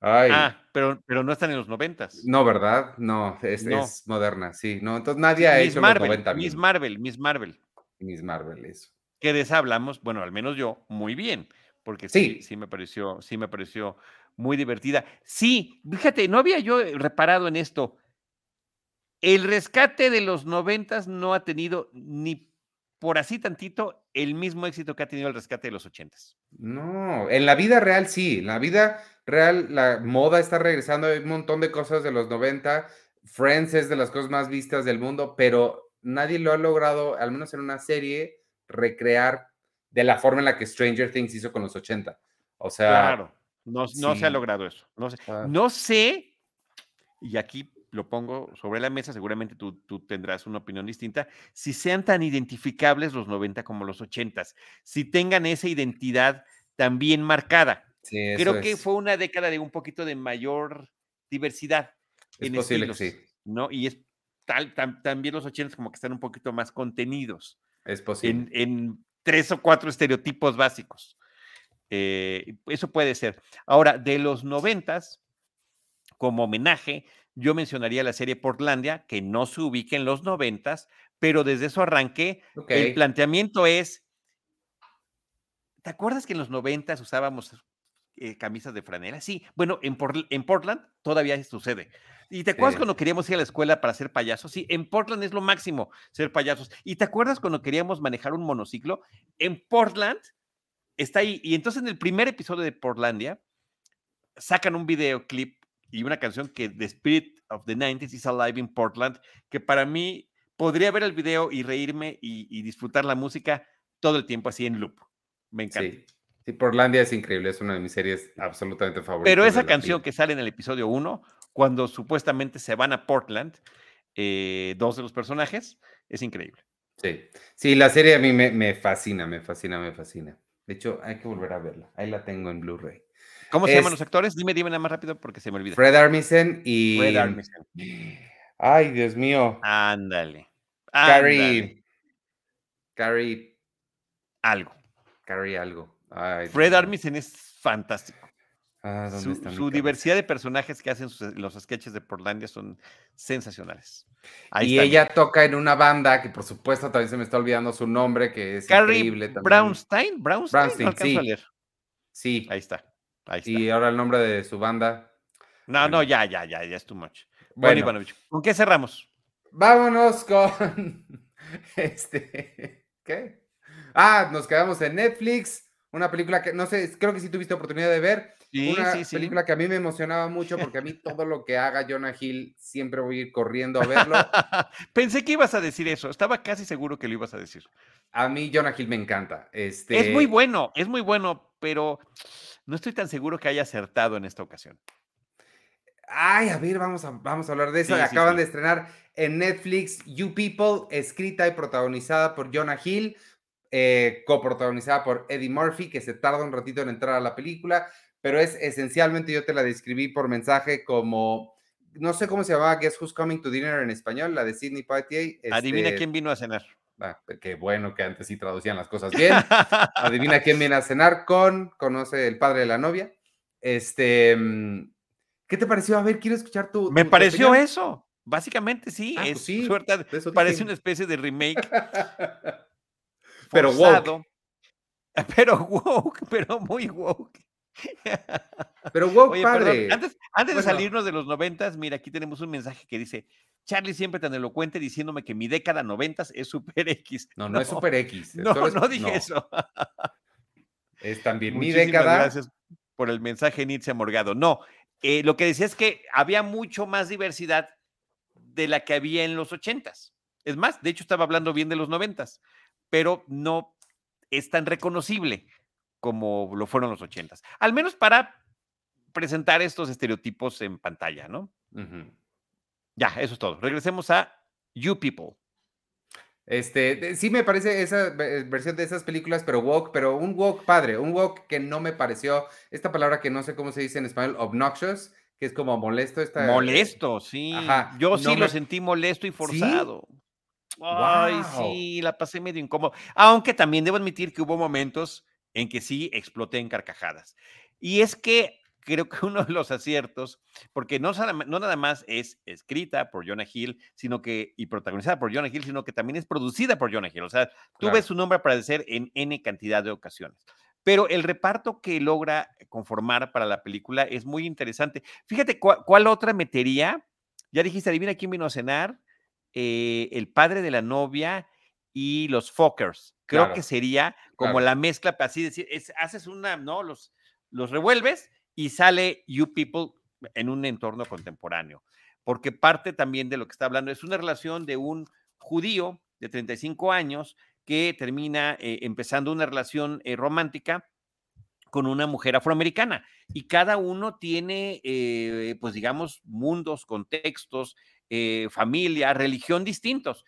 Ah, pero, pero no están en los noventas. No, ¿verdad? No es, es, moderna, sí. No, entonces nadie ha hecho Marvel, los 90 Miss Marvel, Miss Marvel. Miss Marvel, eso. Que deshablamos, bueno, al menos yo, muy bien, porque sí, sí, me pareció, sí me pareció muy divertida. Sí, fíjate, no había yo reparado en esto. El rescate de los noventas no ha tenido ni por así tantito el mismo éxito que ha tenido el rescate de los ochentas. No, en la vida real sí, en la vida real la moda está regresando, hay un montón de cosas de los 90, Friends es de las cosas más vistas del mundo, pero nadie lo ha logrado, al menos en una serie, recrear de la forma en la que Stranger Things hizo con los 80. O sea... Claro, no, no se ha logrado eso. No sé, ah. no sé, y aquí lo pongo sobre la mesa, seguramente tú, tú, tendrás una opinión distinta, si sean tan identificables los 90 como los 80, si tengan esa identidad tan bien marcada. Creo que fue una década de un poquito de mayor diversidad. Es posible que sí. ¿no? Y es tal, también los 80 como que están un poquito más contenidos. Es posible. En, tres o cuatro estereotipos básicos. Eh, eso puede ser. Ahora, de los noventas, como homenaje, yo mencionaría la serie Portlandia, que no se ubica en los noventas, pero desde eso arranqué. El planteamiento es, ¿te acuerdas que en los noventas usábamos eh, camisas de franela? Sí, bueno, en, en Portland todavía sucede. ¿Y te acuerdas cuando queríamos ir a la escuela para ser payasos? Sí, en Portland es lo máximo ser payasos. ¿Y te acuerdas cuando queríamos manejar un monociclo? En Portland está ahí. Y entonces en el primer episodio de Portlandia sacan un videoclip y una canción que The Spirit of the 90s is Alive in Portland, que para mí podría ver el video y reírme y, disfrutar la música todo el tiempo así en loop. Me encanta. Sí. sí, Portlandia es increíble, es una de mis series absolutamente favoritas. Pero esa canción que sale en el episodio 1, cuando supuestamente se van a Portland, eh, dos de los personajes, es increíble. Sí, sí, la serie a mí me, me fascina, me fascina, me fascina. De hecho, hay que volver a verla. Ahí la tengo en Blu-ray. ¿Cómo se Es- llaman los actores? Dime, dime nada más rápido porque se me olvida. Fred Armisen y. Fred Armisen. Ay, Dios mío. Ándale. Carrie. Carrie. Algo. Carrie algo. Ay, Fred. Armisen es fantástico. Ah, ¿dónde Su, está su diversidad de personajes que hacen sus- los sketches de Portlandia son sensacionales. Ahí y ella toca en una banda que, por supuesto, también se me está olvidando su nombre, que es Carrie increíble también. Brownstein. Brownstein. Brownstein, no alcanzo a sí. leer. Sí. Ahí está. Ahí está. Y ahora el nombre de su banda. No, bueno. no, ya, ya, ya, ya es too much. Bueno, ¿con qué cerramos? vámonos con. Este. ¿Qué? Ah, nos quedamos en Netflix. Una película que, no sé, creo que sí tuviste oportunidad de ver. Sí, una sí, sí. película que a mí me emocionaba mucho porque a mí todo lo que haga Jonah Hill siempre voy a ir corriendo a verlo. Pensé que ibas a decir eso. Estaba casi seguro que lo ibas a decir. A mí Jonah Hill me encanta. Este, Es muy bueno, es muy bueno, pero no estoy tan seguro que haya acertado en esta ocasión. Ay, a ver, vamos a, vamos a hablar de eso. Sí, Acaban sí. de estrenar en Netflix You People, escrita y protagonizada por Jonah Hill, eh, coprotagonizada por Eddie Murphy, que se tarda un ratito en entrar a la película, pero es esencialmente, yo te la describí por mensaje como, no sé cómo se llamaba Guess Who's Coming to Dinner en español, la de Sidney Poitier. Adivina este, quién vino a cenar. Ah, qué bueno que antes sí traducían las cosas bien. Adivina quién viene a cenar con, conoce el padre de la novia. Este, mm, ¿qué te pareció? A ver, quiero escuchar tu. Me tu- pareció opinión. eso. Básicamente sí, Ah, pues es sí, suerte, eso parece dije. una especie de remake Pero woke. Pero woke, pero muy woke. Pero wow, Oye, padre. perdón, antes, antes de salirnos de los noventas, mira, aquí tenemos un mensaje que dice, Charlie siempre tan elocuente diciéndome que mi década noventas es super X. No, no, es Super X. No, es- no dije eso. Es también mi Muchísimas década. gracias por el mensaje, Nitzia Morgado. No, eh, lo que decía es que había mucho más diversidad de la que había en los ochentas. Es más, de hecho estaba hablando bien de los noventas, pero no es tan reconocible como lo fueron los ochentas. Al menos para presentar estos estereotipos en pantalla, ¿no? Ya, eso es todo. Regresemos a You People. Este, sí me parece esa ve- versión de esas películas, pero woke, pero un woke padre, un woke que no me pareció, esta palabra que no sé cómo se dice en español, obnoxious, que es como molesto. Esta, Molesto, sí. ajá, Yo no sí me- lo sentí molesto y ¿Sí? forzado. Ay, Guau. sí, la pasé medio incómodo. Aunque también debo admitir que hubo momentos en que sí exploté en carcajadas. Y es que creo que uno de los aciertos, porque no, no nada más es escrita por Jonah Hill, sino que, y protagonizada por Jonah Hill, sino que también es producida por Jonah Hill. O sea, tú Claro. ves su nombre aparecer en N cantidad de ocasiones. Pero el reparto que logra conformar para la película es muy interesante. Fíjate, ¿cuál, cuál otra metería? Ya dijiste, adivina quién vino a cenar. Eh, el padre de la novia y los Fockers. Creo Claro, que sería como claro. la mezcla, así decir, es- haces una, ¿no? Los, los revuelves y sale You People en un entorno contemporáneo. Porque parte también de lo que está hablando es una relación de un judío de 35 años que termina eh, empezando una relación eh, romántica con una mujer afroamericana. Y cada uno tiene, eh, pues digamos, mundos, contextos, eh, familia, religión distintos.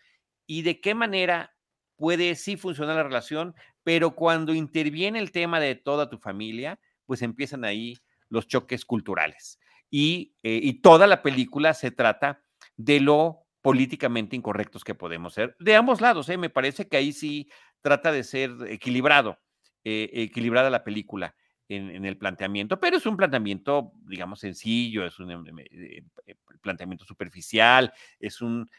Y de qué manera puede sí funcionar la relación, pero cuando interviene el tema de toda tu familia, pues empiezan ahí los choques culturales. Y, eh, y toda la película se trata de lo políticamente incorrectos que podemos ser, de ambos lados, ¿eh? me parece que ahí sí trata de ser equilibrado, eh, equilibrada la película en, el planteamiento, pero es un planteamiento, digamos, sencillo, es un eh, eh, planteamiento superficial, es un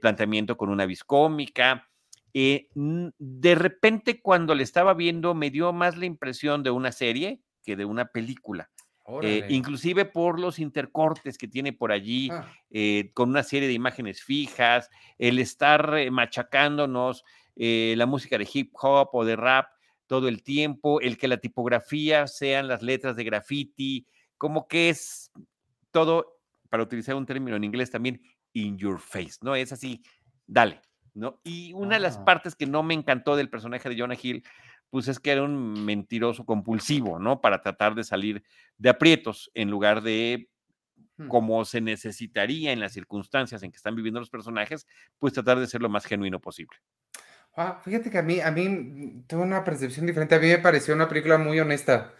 planteamiento con una vis cómica. Eh, de repente, cuando le estaba viendo, me dio más la impresión de una serie que de una película. Eh, inclusive por los intercortes que tiene por allí, Ah. eh, con una serie de imágenes fijas, el estar eh, machacándonos eh, la música de hip hop o de rap todo el tiempo, el que la tipografía sean las letras de graffiti, como que es todo, para utilizar un término en inglés también, in your face, ¿no? Es así, dale, ¿no? Y una ah. de las partes que no me encantó del personaje de Jonah Hill, pues es que era un mentiroso compulsivo, ¿no? Para tratar de salir de aprietos en lugar de Hmm. como se necesitaría en las circunstancias en que están viviendo los personajes, pues tratar de ser lo más genuino posible. Ah, fíjate que a mí, a mí mm, tengo una percepción diferente. A mí me pareció una película muy honesta.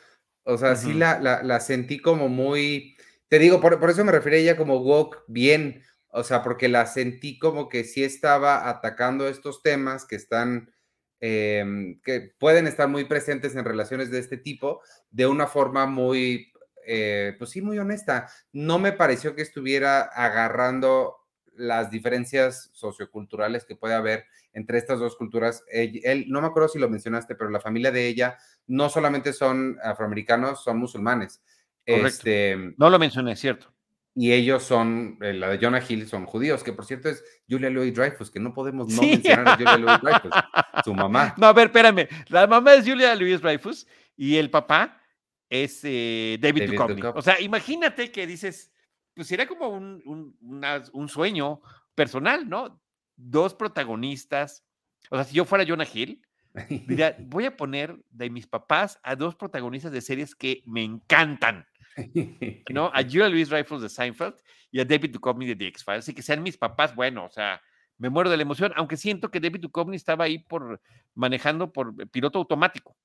O sea, sí Ujú. la, la, la sentí como muy, te digo, por, por eso me refería a ella como woke bien. O sea, porque la sentí como que sí estaba atacando estos temas que están, em, que pueden estar muy presentes en relaciones de este tipo de una forma muy, eh, pues sí, muy honesta. No me pareció que estuviera agarrando las diferencias socioculturales que puede haber entre estas dos culturas. Él, él, no me acuerdo si lo mencionaste, pero la familia de ella no solamente son afroamericanos, son musulmanes. Correcto. Este, No lo mencioné, es cierto. Y ellos son, eh, la de Jonah Hill son judíos, que por cierto es Julia Louis Dreyfus, que no podemos no Sí. mencionar a Julia Louis Dreyfus, su mamá. No, a ver, espérame. La mamá es Julia Louis Dreyfus y el papá es eh, David, David Duchovny. Duchovny. O sea, imagínate que dices, pues sería como un, un, una- un sueño personal, ¿no? Dos protagonistas. O sea, si yo fuera Jonah Hill, diría, voy a poner de mis papás a dos protagonistas de series que me encantan, ¿no? A Julia Louis Dreyfus de Seinfeld y a David Duchovny de The X-Files. Y que sean mis papás, bueno, o sea, me muero de la emoción, aunque siento que David Duchovny estaba ahí por manejando por piloto automático.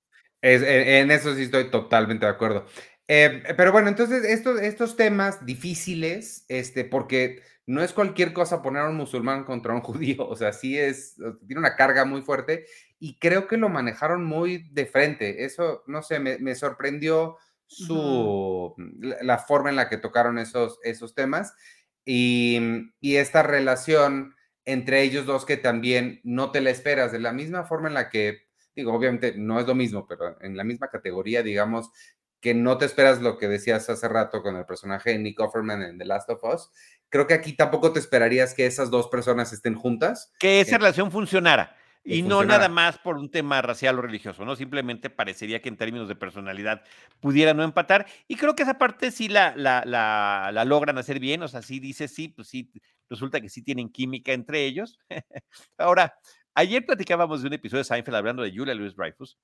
Es- en, en eso sí estoy totalmente de acuerdo. Eh, pero bueno, entonces estos, estos temas difíciles, este, porque no es cualquier cosa poner a un musulmán contra un judío, o sea, sí es, tiene una carga muy fuerte y creo que lo manejaron muy de frente. Eso, no sé, me, me sorprendió su, la, la forma en la que tocaron esos, esos temas y, y esta relación entre ellos dos que también no te la esperas, de la misma forma en la que digo, obviamente no es lo mismo, pero en la misma categoría, digamos, que no te esperas lo que decías hace rato con el personaje de Nick Offerman en The Last of Us. Creo que aquí tampoco te esperarías que esas dos personas estén juntas. Que esa Eh, relación funcionara. Y no nada más por un tema racial o religioso, ¿no? Simplemente parecería que en términos de personalidad pudiera no empatar. Y creo que esa parte sí la, la, la, la logran hacer bien. O sea, sí dice sí, pues sí, resulta que sí tienen química entre ellos. Ahora, ayer platicábamos de un episodio de Seinfeld hablando de Julia Louis Dreyfus.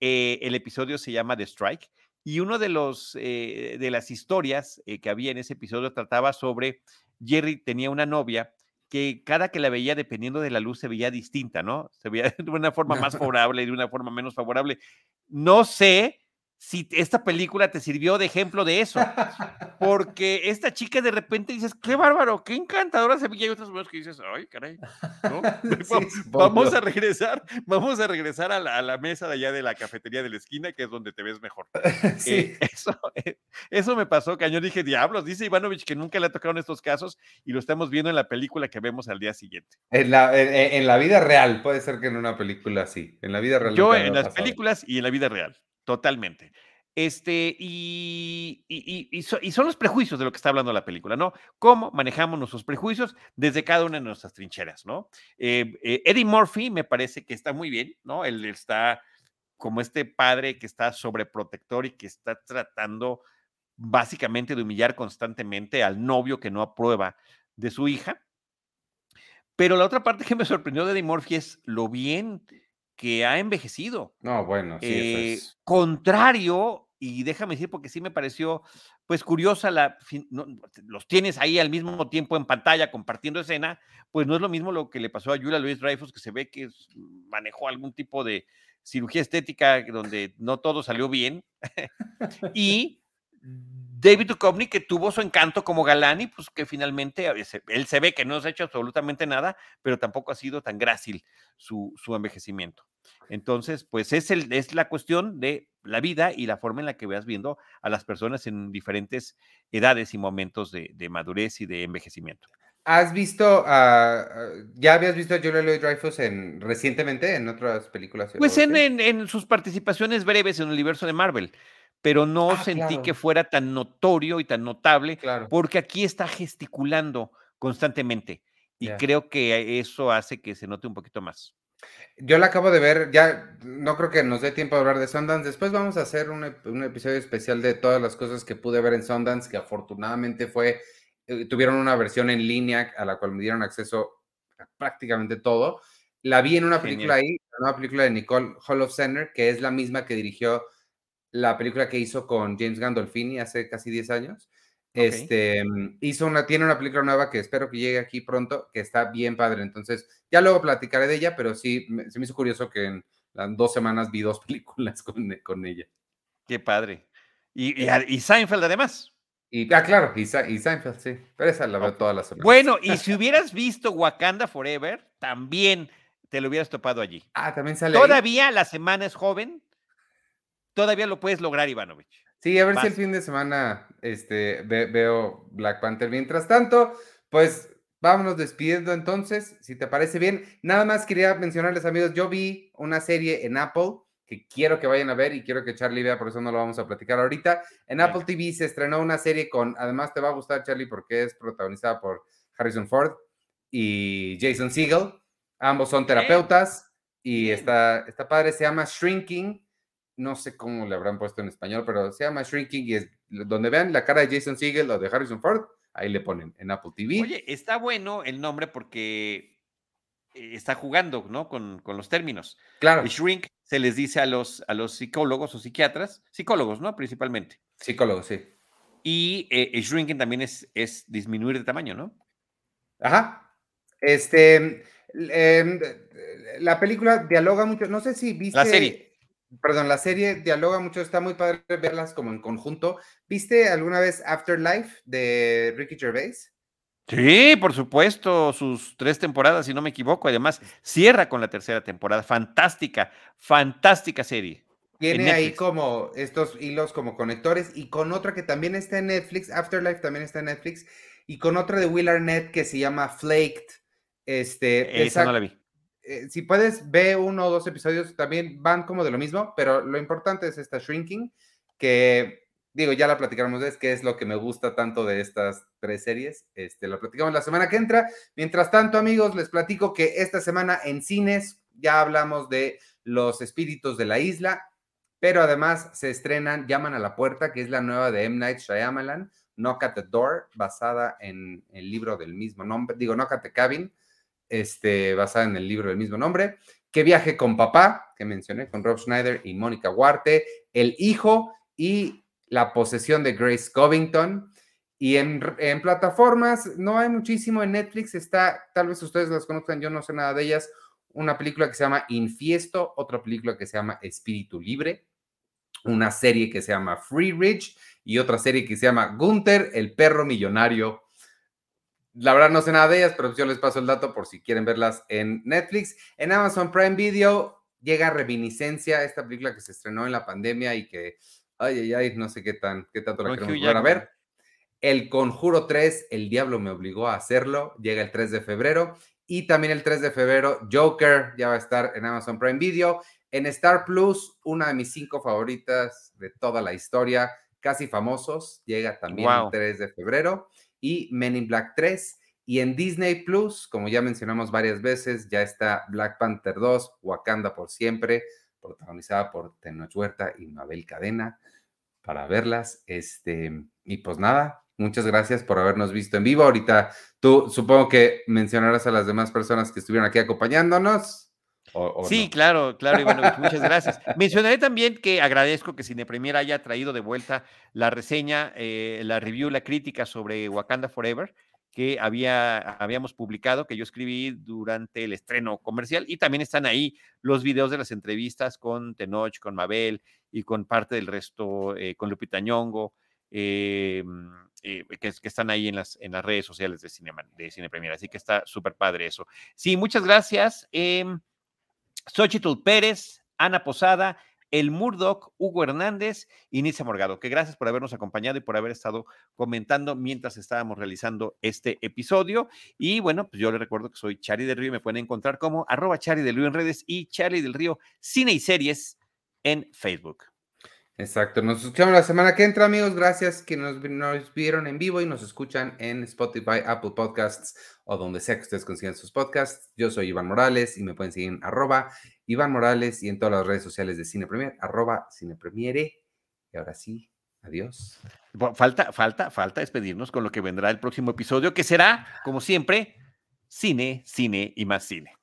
Eh, el episodio se llama The Strike. Y uno de los eh, de las historias eh, que había en ese episodio trataba sobre Jerry tenía una novia que cada que la veía, dependiendo de la luz, se veía distinta, ¿no? Se veía de una forma más favorable y de una forma menos favorable. No sé si esta película te sirvió de ejemplo de eso, porque esta chica de repente dices, qué bárbaro, qué encantadora se veía, y otras veces que dices, ay, caray, ¿no? Sí, vamos a regresar, vamos a regresar a la, a la mesa de allá de la cafetería de la esquina, que es donde te ves mejor. Sí. Eh, eso, eh, eso me pasó, cañón. Dije, diablos, dice Ivanovich que nunca le ha tocado en estos casos y lo estamos viendo en la película que vemos al día siguiente. En la, en, en la vida real, puede ser que en una película sí. En la vida real. Yo en las pasado. películas y en la vida real, totalmente. Este, y, y, y, y so- y son los prejuicios de lo que está hablando la película, ¿no? Cómo manejamos nuestros prejuicios desde cada una de nuestras trincheras, ¿no? Eh, eh, Eddie Murphy me parece que está muy bien, ¿no? Él está como este padre que está sobreprotector y que está tratando básicamente de humillar constantemente al novio que no aprueba de su hija. Pero la otra parte que me sorprendió de Eddie Murphy es lo bien que ha envejecido. No, bueno, sí, Eh, eso es. contrario, y déjame decir, porque sí me pareció, pues curiosa, la, no, los tienes ahí al mismo tiempo en pantalla compartiendo escena, pues no es lo mismo lo que le pasó a Julia Louis Dreyfus, que se ve que manejó algún tipo de cirugía estética donde no todo salió bien, y David Duchovny, que tuvo su encanto como galán y pues que finalmente veces- él se ve que no se ha hecho absolutamente nada, pero tampoco ha sido tan grácil su, su envejecimiento. Entonces, pues es, el, es la cuestión de la vida y la forma en la que veas viendo a las personas en diferentes edades y momentos de, de madurez y de envejecimiento. ¿Has visto, a- ya habías visto a Julia Louis Dreyfus en, recientemente en otras películas? Pues en, en- en sus participaciones breves en el universo de Marvel, pero no Ah, sentí claro. que fuera tan notorio y tan notable Claro. porque aquí está gesticulando constantemente y creo que eso hace que se note un poquito más. Yo la acabo de ver, ya no creo que nos dé tiempo de hablar de Sundance. Después vamos a hacer un, ep- un episodio especial de todas las cosas que pude ver en Sundance, que afortunadamente fue, eh, tuvieron una versión en línea a la cual me dieron acceso a prácticamente todo. La vi en una película ahí, la nueva película de Nicole Holofcener, que es la misma que dirigió la película que hizo con James Gandolfini hace casi 10 años. Este mm, hizo una, tiene una película nueva que espero que llegue aquí pronto, que está bien padre. Entonces, ya luego platicaré de ella, pero sí se me hizo curioso que en las dos semanas vi dos películas con, con ella. Qué padre. Y, y, Seinfeld además. Y, ah, claro, y, Seinfeld, sí. Pero esa la veo todas las semanas. Bueno, y si hubieras visto Wakanda Forever, también te lo hubieras topado allí. Ah, también sale. Todavía la semana es joven. Todavía lo puedes lograr, Ivanovich. Sí, a ver si el fin de semana este, veo Black Panther. Mientras tanto, pues vámonos despidiendo entonces, si te parece bien. Nada más quería mencionarles, amigos, yo vi una serie en Apple que quiero que vayan a ver y quiero que Charlie vea, por eso no lo vamos a platicar ahorita. En Apple TV se estrenó una serie con, además te va a gustar, Charlie, porque es protagonizada por Harrison Ford y Jason Segel. Ambos son terapeutas y está, está padre, se llama Shrinking. No sé cómo le habrán puesto en español, pero se llama Shrinking y es donde vean la cara de Jason Segel o de Harrison Ford, ahí le ponen en Apple TV. Oye, está bueno el nombre porque eh, está jugando, ¿no? Con, con los términos. Claro. shrink se les dice a los, a los psicólogos o psiquiatras, psicólogos, ¿no? Principalmente. Psicólogos, sí. Y eh, shrinking también es, es disminuir de tamaño, ¿no? Ajá. Este, em, la película dialoga mucho, no sé si viste... La serie. Perdón, la serie dialoga mucho, está muy padre verlas como en conjunto. ¿Viste alguna vez Afterlife de Ricky Gervais? Sí, por supuesto, sus tres temporadas, si no me equivoco. Además, cierra con la tercera temporada. Fantástica, fantástica serie. Tiene ahí como estos hilos como conectores y con otra que también está en Netflix, Afterlife también está en Netflix, y con otra de Will Arnett que se llama Flaked. Este, esa no la vi. Eh, si puedes, ve uno o dos episodios, también van como de lo mismo, pero lo importante es esta Shrinking, que digo, ya la platicaremos, es que es lo que me gusta tanto de estas tres series. Este, lo platicamos la semana que entra. Mientras tanto, amigos, les platico que esta semana en cines ya hablamos de Los Espíritus de la Isla, pero además se estrenan Llaman a la Puerta, que es la nueva de M. Night Shyamalan, Knock at the Door, basada en el libro del mismo nombre, digo, Knock at the Cabin, este, basada en el libro del mismo nombre. Que viaje con papá, que mencioné, con Rob Schneider y Mónica Huarte, El Hijo y la posesión de Grace Covington. Y en, plataformas no hay muchísimo. En Netflix está, tal vez ustedes las conozcan, yo no sé nada de ellas, una película que se llama Infiesto, otra película que se llama Espíritu Libre, una serie que se llama Free Rich y otra serie que se llama Gunther, el perro millonario. La verdad no sé nada de ellas, pero yo les paso el dato por si quieren verlas en Netflix. En Amazon Prime Video llega Reminiscencia, esta película que se estrenó en la pandemia y que Ay, ay, ay, no sé qué, tan, qué tanto la queremos volver a ver. El Conjuro 3, El Diablo me obligó a hacerlo, llega el 3 de febrero. Y también el 3 de febrero, Joker ya va a estar en Amazon Prime Video. En Star Plus, una de mis cinco favoritas de toda la historia, Casi Famosos, llega también el 3 de febrero. Y Men in Black 3. Y en Disney Plus, como ya mencionamos varias veces, ya está Black Panther 2, Wakanda por siempre, protagonizada por Tenoch Huerta y Mabel Cadena para verlas. Este, y pues nada, muchas gracias por habernos visto en vivo. Ahorita tú supongo que mencionarás a las demás personas que estuvieron aquí acompañándonos. Sí, claro, claro, Ivanovich, muchas gracias. Mencionaré también que agradezco que Cine Premier haya traído de vuelta la reseña, eh, la review, la crítica sobre Wakanda Forever que había, habíamos publicado, que yo escribí durante el estreno comercial, y también están ahí los videos de las entrevistas con Tenoch, con Mabel y con parte del resto, eh, con Lupita Ñongo, eh, eh, que, están ahí en las, en las redes sociales de Cine, de Cine Premier. Así que está súper padre eso. Sí, muchas gracias. Xochitl Pérez, Ana Posada, el Murdoch, Hugo Hernández y Nice Morgado, que gracias por habernos acompañado y por haber estado comentando mientras estábamos realizando este episodio. Y bueno, pues yo les recuerdo que soy Chari del Río y me pueden encontrar como arroba Chari del Río en redes y Chari del Río Cine y Series en Facebook. Exacto, nos escuchamos la semana que entra, amigos. Gracias que nos, nos, vieron en vivo y nos escuchan en Spotify, Apple Podcasts o donde sea que ustedes consigan sus podcasts. Yo soy Iván Morales y me pueden seguir en arroba Iván Morales y en todas las redes sociales de Cine Premier, arroba Cine Premiere. Y ahora sí, adiós. Falta, falta, falta despedirnos con lo que vendrá el próximo episodio, que será, como siempre, cine, cine y más cine.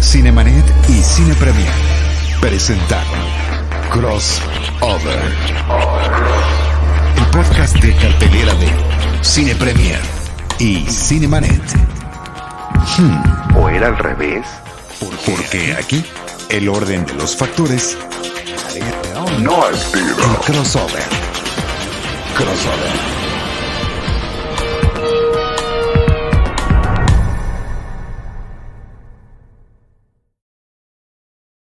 Cinemanet y Cine Premier presentaron Crossover. El podcast de cartelera de Cine Premier y Cinemanet. Hmm, ¿O era al revés? porque aquí el orden de los factores No altera. el crossover. Crossover.